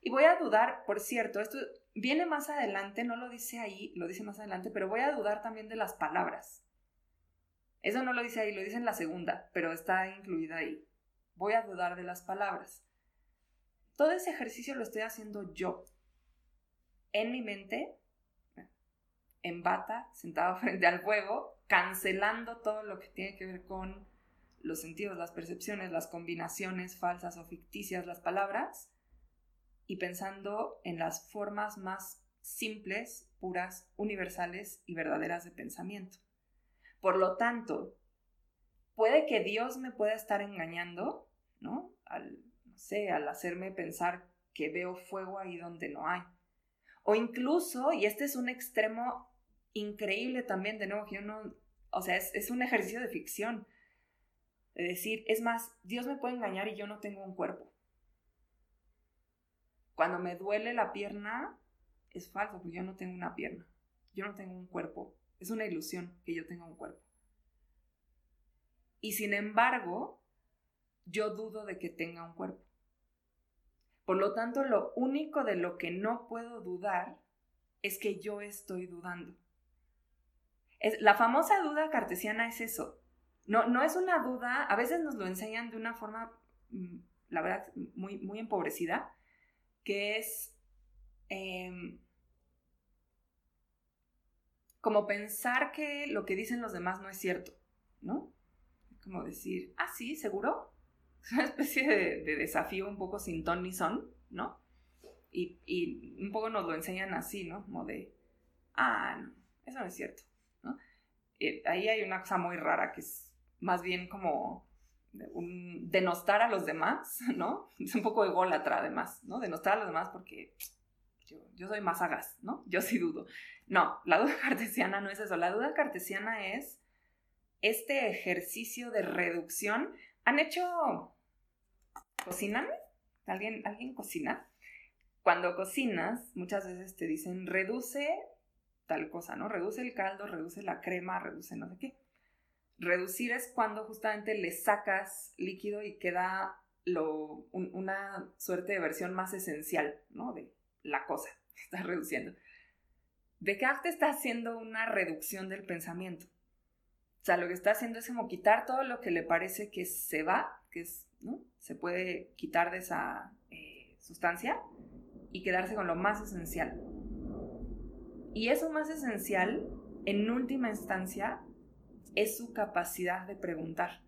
y voy a dudar, por cierto, esto viene más adelante, no lo dice ahí, lo dice más adelante, pero voy a dudar también de las palabras. Eso no lo dice ahí, lo dice en la segunda, pero está incluida ahí voy a dudar de las palabras. Todo ese ejercicio lo estoy haciendo yo, en mi mente, en bata, sentado [laughs] frente al fuego, cancelando todo lo que tiene que ver con los sentidos, las percepciones, las combinaciones falsas o ficticias, las palabras, y pensando en las formas más simples, puras, universales y verdaderas de pensamiento. Por lo tanto, puede que Dios me pueda estar engañando, ¿no? Al, no sé, al hacerme pensar que veo fuego ahí donde no hay. O incluso, y este es un extremo increíble también, de nuevo, yo no, o sea, es, es un ejercicio de ficción. De decir, es más, Dios me puede engañar y yo no tengo un cuerpo. Cuando me duele la pierna, es falso, porque yo no tengo una pierna. Yo no tengo un cuerpo. Es una ilusión que yo tenga un cuerpo. Y sin embargo, yo dudo de que tenga un cuerpo. Por lo tanto, lo único de lo que no puedo dudar es que yo estoy dudando. La famosa duda cartesiana es eso. No, no es una duda, a veces nos lo enseñan de una forma, mm, la verdad, muy, muy empobrecida, que es, em, como pensar que lo que dicen los demás no es cierto, ¿no? Como decir, ah, sí, seguro. [laughs] Es una especie de, desafío un poco sin ton ni son, ¿no? Y, y, un poco nos lo enseñan así, ¿no? Como de, ah, no, eso no es cierto, ¿no? ahí hay una cosa muy rara que es más bien como un, denostar a los demás, [laughs] ¿no? Es un poco ególatra además, ¿no? Denostar a los demás porque yo, soy más sagaz, ¿no? [laughs] Yo sí dudo. No, la duda [laughs] cartesiana no es eso. La duda cartesiana es este ejercicio de reducción. ¿Han hecho... ¿Cocinan? ¿Alguien, ¿Alguien cocina? Cuando cocinas, muchas veces te dicen, reduce tal cosa, ¿no? Reduce el caldo, reduce la crema, reduce no sé qué. Reducir es cuando justamente le sacas líquido y queda una suerte de versión más esencial, ¿no? De la cosa que [laughs] estás reduciendo. Descartes está haciendo una reducción del pensamiento. O sea, lo que está haciendo es como quitar todo lo que le parece que se va, que. Se puede quitar de esa eh, sustancia y quedarse con lo más esencial. Y eso más esencial, en última instancia, es su capacidad de preguntar.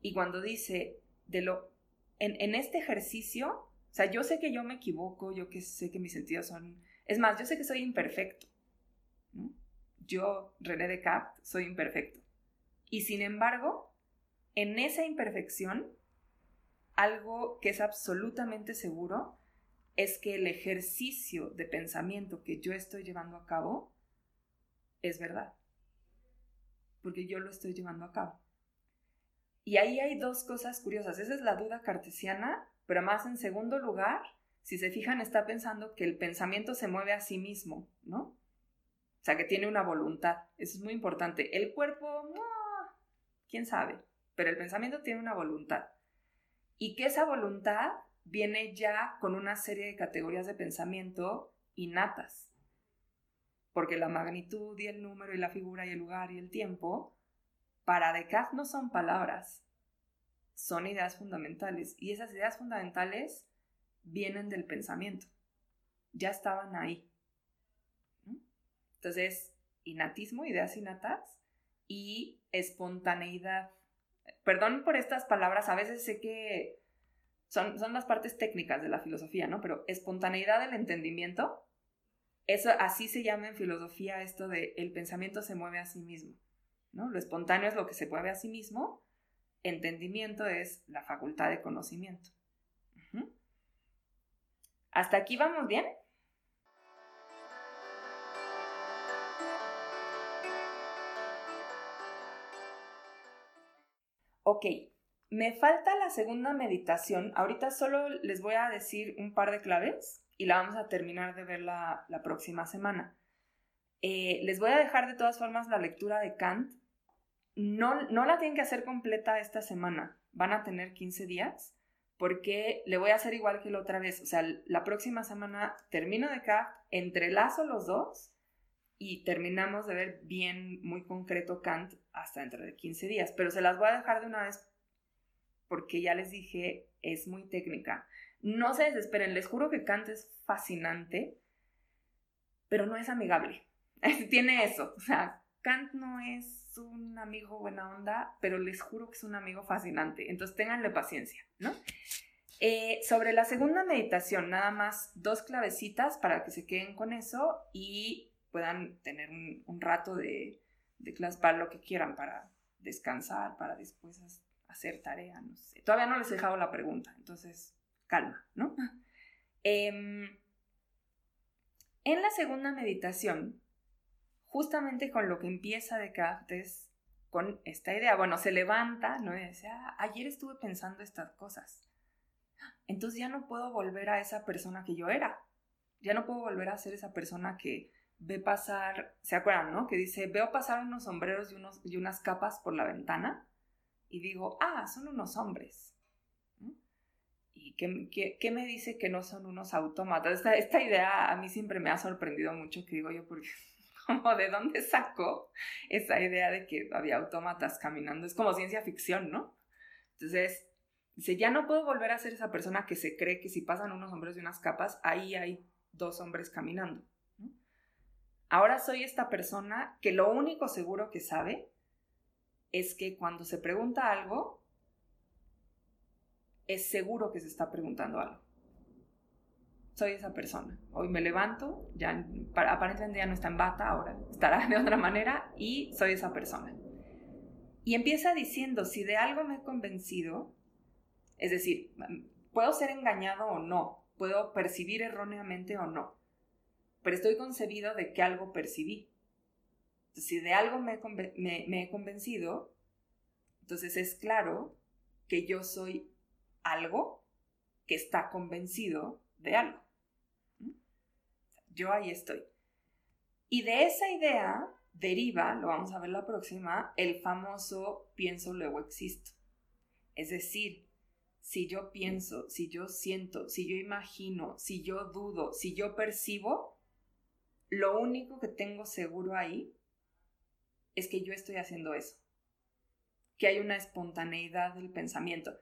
Y cuando dice, de lo, en, este ejercicio, o sea, yo sé que yo me equivoco, yo que sé que mis sentidos son... Es más, yo sé que soy imperfecto. Yo, René Descartes, soy imperfecto. Y sin embargo, en esa imperfección, algo que es absolutamente seguro es que el ejercicio de pensamiento que yo estoy llevando a cabo es verdad. Porque yo lo estoy llevando a cabo. Y ahí hay dos cosas curiosas. Esa es la duda cartesiana, pero más en segundo lugar, si se fijan, está pensando que el pensamiento se mueve a sí mismo, ¿no? O sea, que tiene una voluntad. Eso es muy importante. El cuerpo, quién sabe, pero el pensamiento tiene una voluntad. Y que esa voluntad viene ya con una serie de categorías de pensamiento innatas. Porque la magnitud y el número y la figura y el lugar y el tiempo, para Descartes no son palabras, son ideas fundamentales. Y esas ideas fundamentales vienen del pensamiento. Ya estaban ahí. Entonces, innatismo, ideas innatas y espontaneidad. Perdón por estas palabras, a veces sé que son, las partes técnicas de la filosofía, ¿no? Pero espontaneidad del entendimiento, eso así se llama en filosofía esto de el pensamiento se mueve a sí mismo, ¿no? Lo espontáneo es lo que se mueve a sí mismo, entendimiento es la facultad de conocimiento. ¿Hasta aquí vamos bien? Ok, me falta la segunda meditación. Ahorita solo les voy a decir un par de claves y la vamos a terminar de ver la, próxima semana. Eh, les voy a dejar de todas formas la lectura de Kant. No, no la tienen que hacer completa esta semana. Van a tener 15 días porque le voy a hacer igual que la otra vez. O sea, la próxima semana termino de Kant, entrelazo los dos y terminamos de ver bien, muy concreto Kant hasta dentro de 15 días. Pero se las voy a dejar de una vez porque ya les dije, es muy técnica. No se desesperen, les juro que Kant es fascinante, pero no es amigable. [laughs] Tiene eso, o sea, Kant no es un amigo buena onda, pero les juro que es un amigo fascinante. Entonces ténganle paciencia, ¿no? Eh, sobre la segunda meditación, nada más dos clavecitas para que se queden con eso y puedan tener un, rato de, de lo que quieran, para descansar, para después hacer tarea, no sé. Todavía no les he dejado la pregunta, entonces calma, ¿no? [laughs] Em, en la segunda meditación, justamente con lo que empieza Descartes, con esta idea, bueno, se levanta, ¿no? Y dice, ah, ayer estuve pensando estas cosas. Entonces ya no puedo volver a esa persona que yo era. Ya no puedo volver a ser esa persona que ve pasar, ¿se acuerdan, no? Que dice, veo pasar unos sombreros y, unos, y unas capas por la ventana y digo, ah, son unos hombres. ¿Y qué, me dice que no son unos autómatas? Esta, idea a mí siempre me ha sorprendido mucho, que digo yo, porque [laughs] como de dónde sacó esa idea de que había autómatas caminando. Es como ciencia ficción, ¿no? Entonces, dice, ya no puedo volver a ser esa persona que se cree que si pasan unos hombres y unas capas, ahí hay dos hombres caminando. Ahora soy esta persona que lo único seguro que sabe es que cuando se pregunta algo, es seguro que se está preguntando algo. Soy esa persona. Hoy me levanto, ya aparentemente ya no está en bata, ahora estará [laughs] de otra manera y soy esa persona. Y empieza diciendo, si de algo me he convencido, es decir, puedo ser engañado o no, puedo percibir erróneamente o no, pero estoy concebido de que algo percibí. Si de algo me he, convencido, entonces es claro que yo soy algo que está convencido de algo. Yo ahí estoy. Y de esa idea deriva, lo vamos a ver la próxima, el famoso pienso luego existo. Es decir, si yo pienso, si yo siento, si yo imagino, si yo dudo, si yo percibo, lo único que tengo seguro ahí es que yo estoy haciendo eso, que hay una espontaneidad del pensamiento.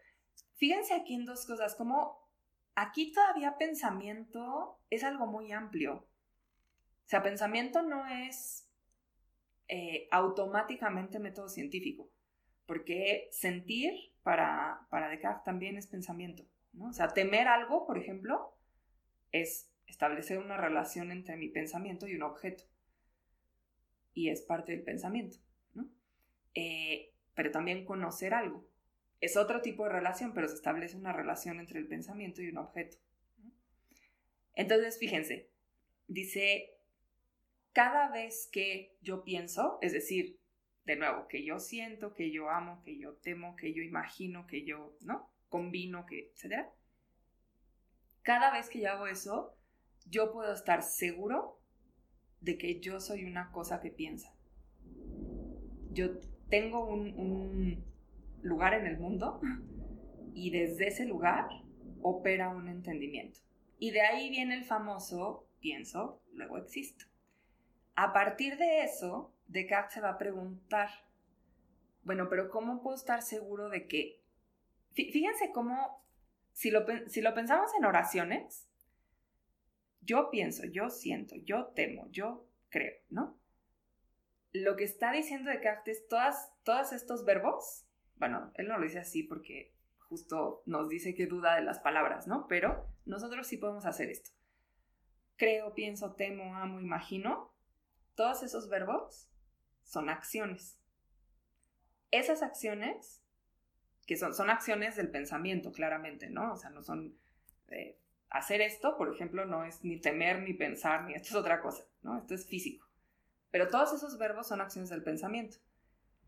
Fíjense aquí en dos cosas, como aquí todavía pensamiento es algo muy amplio. O sea, pensamiento no es eh, automáticamente método científico, porque sentir para, para Descartes también es pensamiento. ¿no? O sea, temer algo, por ejemplo, es establecer una relación entre mi pensamiento y un objeto. Y es parte del pensamiento. ¿no? Eh, pero también conocer algo. Es otro tipo de relación, pero se establece una relación entre el pensamiento y un objeto. Entonces, fíjense, dice, cada vez que yo pienso, es decir, de nuevo, que yo siento, que yo amo, que yo temo, que yo imagino, que yo, ¿no? Combino, que, etcétera. Cada vez que yo hago eso, yo puedo estar seguro de que yo soy una cosa que piensa. Yo tengo un, lugar en el mundo y desde ese lugar opera un entendimiento. Y de ahí viene el famoso pienso, luego existo. A partir de eso, Descartes se va a preguntar, bueno, pero ¿cómo puedo estar seguro de que... Fíjense cómo, si lo, si lo pensamos en oraciones, yo pienso, yo siento, yo temo, yo creo, ¿no? Lo que está diciendo Descartes, todas, todos estos verbos, bueno, él no lo dice así porque justo nos dice que duda de las palabras, ¿no? Pero nosotros sí podemos hacer esto. Creo, pienso, temo, amo, imagino. Todos esos verbos son acciones. Esas acciones, que son, son acciones del pensamiento, claramente, ¿no? O sea, no son eh, hacer esto, por ejemplo, no es ni temer, ni pensar, ni esto es otra cosa, ¿no? Esto es físico. Pero todos esos verbos son acciones del pensamiento.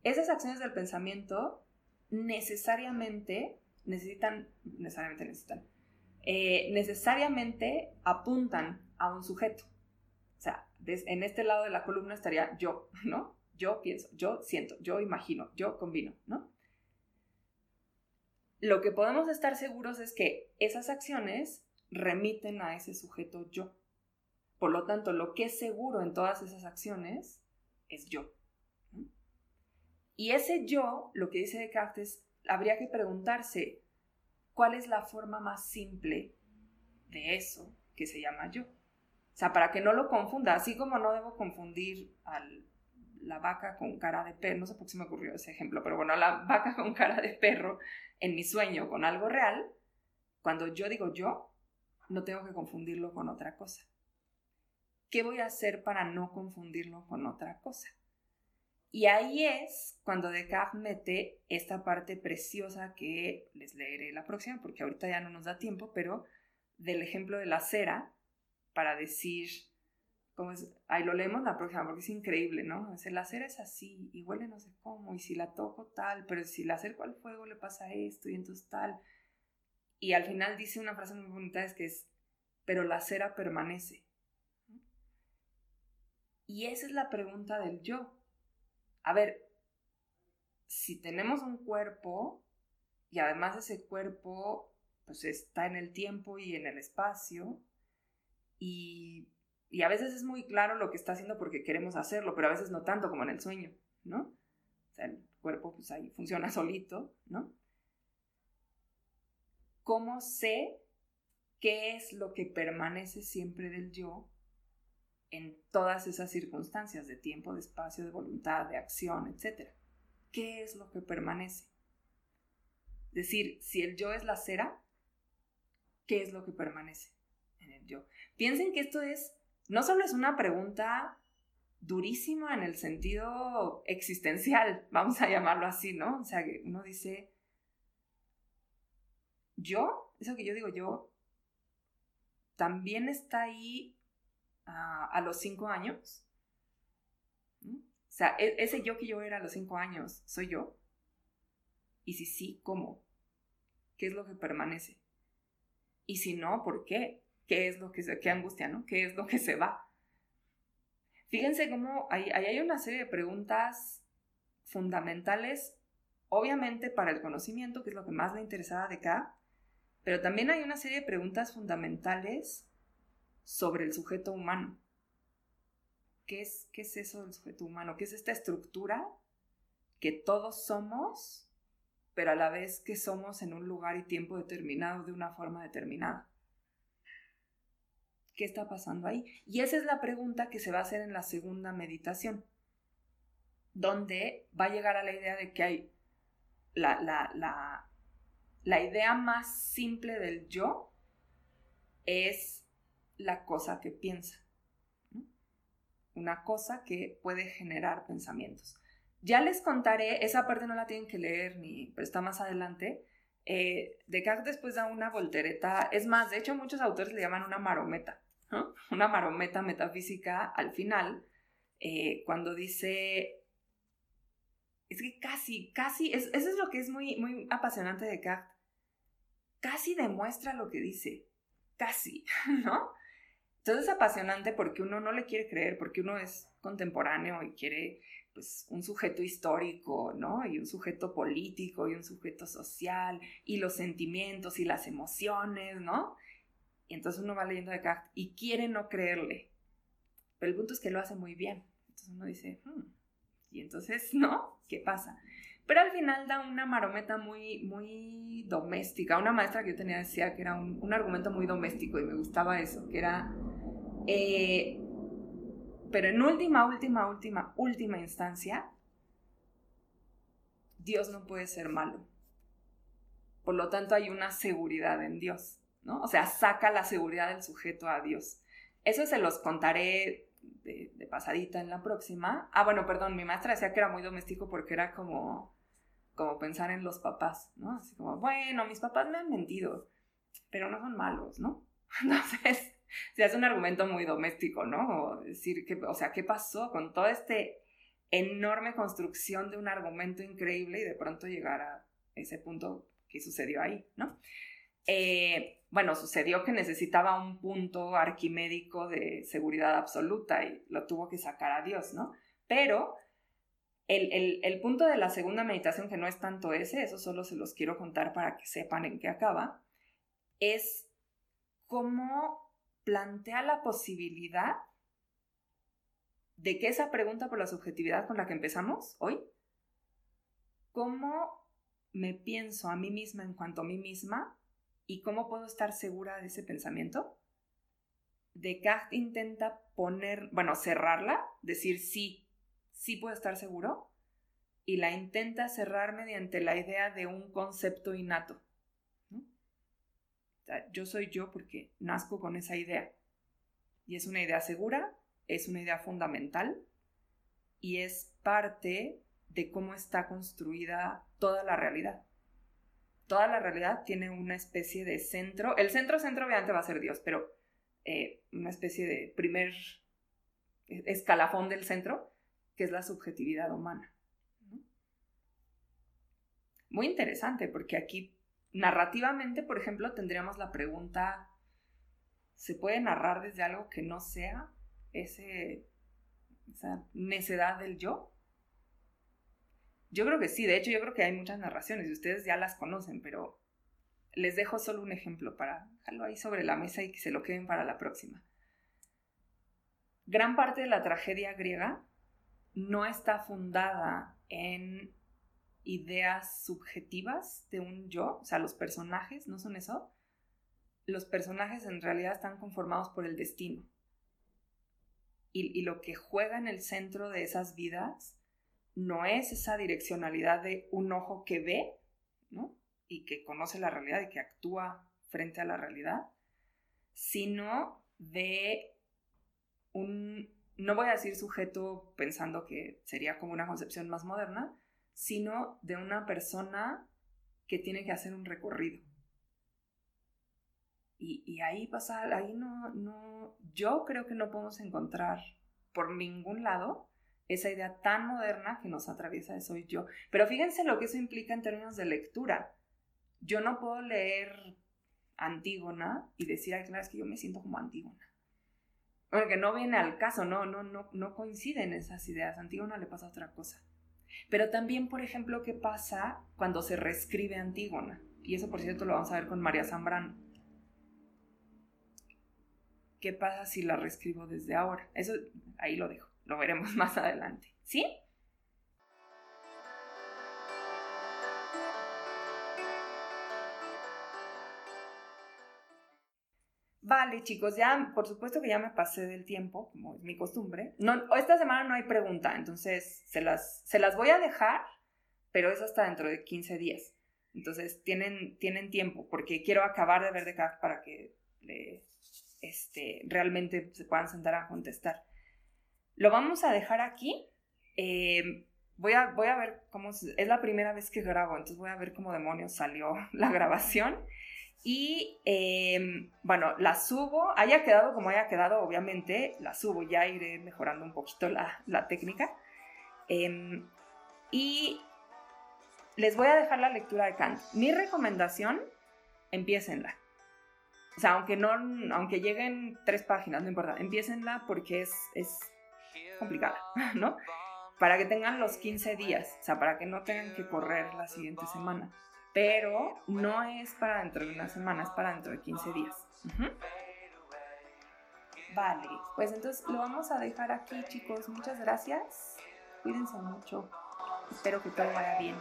Esas acciones del pensamiento necesariamente necesitan, necesariamente necesitan, eh, necesariamente apuntan a un sujeto. O sea, en este lado de la columna estaría yo, ¿no? Yo pienso, yo siento, yo imagino, yo combino, ¿no? Lo que podemos estar seguros es que esas acciones remiten a ese sujeto yo. Por lo tanto, lo que es seguro en todas esas acciones es yo. Y ese yo, lo que dice Descartes, habría que preguntarse cuál es la forma más simple de eso que se llama yo. O sea, para que no lo confunda, así como no debo confundir a la vaca con cara de perro, no sé por qué se me ocurrió ese ejemplo, pero bueno, la vaca con cara de perro en mi sueño con algo real, cuando yo digo yo, no tengo que confundirlo con otra cosa. ¿Qué voy a hacer para no confundirlo con otra cosa? Y ahí es cuando Descartes mete esta parte preciosa que les leeré la próxima, porque ahorita ya no nos da tiempo, pero del ejemplo de la cera, para decir, ¿cómo es? Ahí lo leemos la próxima, porque es increíble, ¿no? la cera es así, y huele no sé cómo, y si la toco tal, pero si la acerco al fuego le pasa esto, y entonces tal. Y al final dice una frase muy bonita, es que es, pero la cera permanece. Y esa es la pregunta del yo. A ver, si tenemos un cuerpo y además ese cuerpo pues está en el tiempo y en el espacio y, y, a veces es muy claro lo que está haciendo porque queremos hacerlo, pero a veces no tanto como en el sueño, ¿no? O sea, el cuerpo pues ahí funciona solito, ¿no? ¿Cómo sé qué es lo que permanece siempre del yo en todas esas circunstancias de tiempo, de espacio, de voluntad, de acción, etc. ¿Qué es lo que permanece? Es decir, si el yo es la cera, ¿qué es lo que permanece en el yo? Piensen que esto es, no solo es una pregunta durísima en el sentido existencial, [laughs] vamos a llamarlo así, ¿no? O sea, uno dice, yo, eso que yo digo yo, también está ahí a los cinco años. O sea, e, ese yo que yo era a los cinco años, ¿soy yo? Y si sí, ¿cómo? ¿Qué es lo que permanece? Y si no, ¿por qué? ¿Qué es lo que se, qué angustia, ¿no? ¿Qué es lo que se va? Fíjense cómo ahí hay una serie de preguntas fundamentales, obviamente para el conocimiento, que es lo que más le interesaba de acá, pero también hay una serie de preguntas fundamentales sobre el sujeto humano. ¿Qué es, ¿Qué es eso del sujeto humano? ¿Qué es esta estructura que todos somos, pero a la vez que somos en un lugar y tiempo determinado de una forma determinada? ¿Qué está pasando ahí? Y esa es la pregunta que se va a hacer en la segunda meditación, donde va a llegar a la idea de que hay la, la, la, la idea más simple del yo es la cosa que piensa. Una cosa que puede generar pensamientos. Ya les contaré, esa parte no la tienen que leer ni, pero está más adelante. Eh, Descartes después da una voltereta, es más, de hecho muchos autores le llaman una marometa, [laughs] una marometa metafísica al final, eh, cuando dice, es que casi, casi, eso es lo que es muy, muy apasionante de Descartes, casi demuestra lo que dice, casi, [laughs] ¿no? Entonces es apasionante porque uno no le quiere creer, porque uno es contemporáneo y quiere pues un sujeto histórico, ¿no? Y un sujeto político y un sujeto social y los sentimientos y las emociones, ¿no? Y entonces uno va leyendo de Descartes y quiere no creerle. Pero el punto es que lo hace muy bien. Entonces uno dice, hmm, y entonces, [laughs] ¿no? ¿Qué pasa? Pero al final da una marometa muy, muy doméstica. Una maestra que yo tenía decía que era un, un argumento muy doméstico y me gustaba eso, que era eh, pero en última, última, última, última instancia, Dios no puede ser malo. Por lo tanto, hay una seguridad en Dios, ¿no? O sea, saca la seguridad del sujeto a Dios. Eso se los contaré de, de, pasadita en la próxima. Ah, bueno, perdón, mi maestra decía que era muy doméstico porque era como, como pensar en los papás, ¿no? Así como, bueno, mis papás me han mentido, pero no son malos, ¿no? [laughs] Entonces, se hace un argumento muy doméstico, ¿no? O decir, que, o sea, ¿qué pasó con toda esta enorme construcción de un argumento increíble y de pronto llegar a ese punto que sucedió ahí, ¿no? Eh, bueno, sucedió que necesitaba un punto arquimédico de seguridad absoluta y lo tuvo que sacar a Dios, ¿no? Pero el, el, punto de la segunda meditación, que no es tanto ese, eso solo se los quiero contar para que sepan en qué acaba, es cómo plantea la posibilidad de que esa pregunta por la subjetividad con la que empezamos hoy, ¿cómo me pienso a mí misma en cuanto a mí misma y cómo puedo estar segura de ese pensamiento? Descartes intenta poner, bueno, cerrarla, decir sí, sí puedo estar seguro, y la intenta cerrar mediante la idea de un concepto innato yo soy yo porque nazco con esa idea. Y es una idea segura, es una idea fundamental y es parte de cómo está construida toda la realidad. Toda la realidad tiene una especie de centro. El centro, centro obviamente va a ser Dios, pero eh, una especie de primer escalafón del centro, que es la subjetividad humana. Muy interesante, porque aquí narrativamente, por ejemplo, tendríamos la pregunta, ¿se puede narrar desde algo que no sea ese, esa necedad del yo? Yo creo que sí, de hecho yo creo que hay muchas narraciones y ustedes ya las conocen, pero les dejo solo un ejemplo para dejarlo ahí sobre la mesa y que se lo queden para la próxima. Gran parte de la tragedia griega no está fundada en ideas subjetivas de un yo, o sea, los personajes no son eso. Los personajes en realidad están conformados por el destino. y, lo que juega en el centro de esas vidas no es esa direccionalidad de un ojo que ve, ¿no? Y que conoce la realidad y que actúa frente a la realidad, sino de un, no voy a decir sujeto pensando que sería como una concepción más moderna, sino de una persona que tiene que hacer un recorrido. Y, ahí pasa, ahí no, no, yo creo que no podemos encontrar por ningún lado esa idea tan moderna que nos atraviesa de soy yo. Pero fíjense lo que eso implica en términos de lectura. Yo no puedo leer Antígona y decir, ay, claro, es que yo me siento como Antígona. Porque no viene al caso, no, no, no, no coinciden esas ideas. Antígona le pasa otra cosa. Pero también, por ejemplo, ¿qué pasa cuando se reescribe Antígona? Y eso, por cierto, lo vamos a ver con María Zambrano. ¿Qué pasa si la reescribo desde ahora? Eso ahí lo dejo, lo veremos [laughs] más adelante. ¿Sí? Vale, chicos, ya por supuesto que ya me pasé del tiempo, como es mi costumbre. No, esta semana no hay pregunta, entonces se las, se las voy a dejar, pero es hasta dentro de 15 días. Entonces tienen, tienen tiempo, porque quiero acabar de ver de CAF para que este, realmente se puedan sentar a contestar. Lo vamos a dejar aquí. Eh, voy, a, voy a ver cómo... Es la primera vez que grabo, entonces voy a ver cómo demonios salió [laughs] la grabación. Y em, bueno, la subo, haya quedado como haya quedado, obviamente, la subo, ya iré mejorando un poquito la, técnica. Em, y les voy a dejar la lectura de Kant. Mi recomendación, empiecenla. O sea, aunque, no, aunque lleguen tres páginas, no importa, empiecenla porque es, es complicada, [laughs] ¿no? Para que tengan los 15 días, o sea, para que no tengan que correr la siguiente semana pero no es para dentro de una semana, es para dentro de 15 días. Vale, pues entonces lo vamos a dejar aquí chicos. Muchas gracias. Cuídense mucho. Espero que todo vaya bien.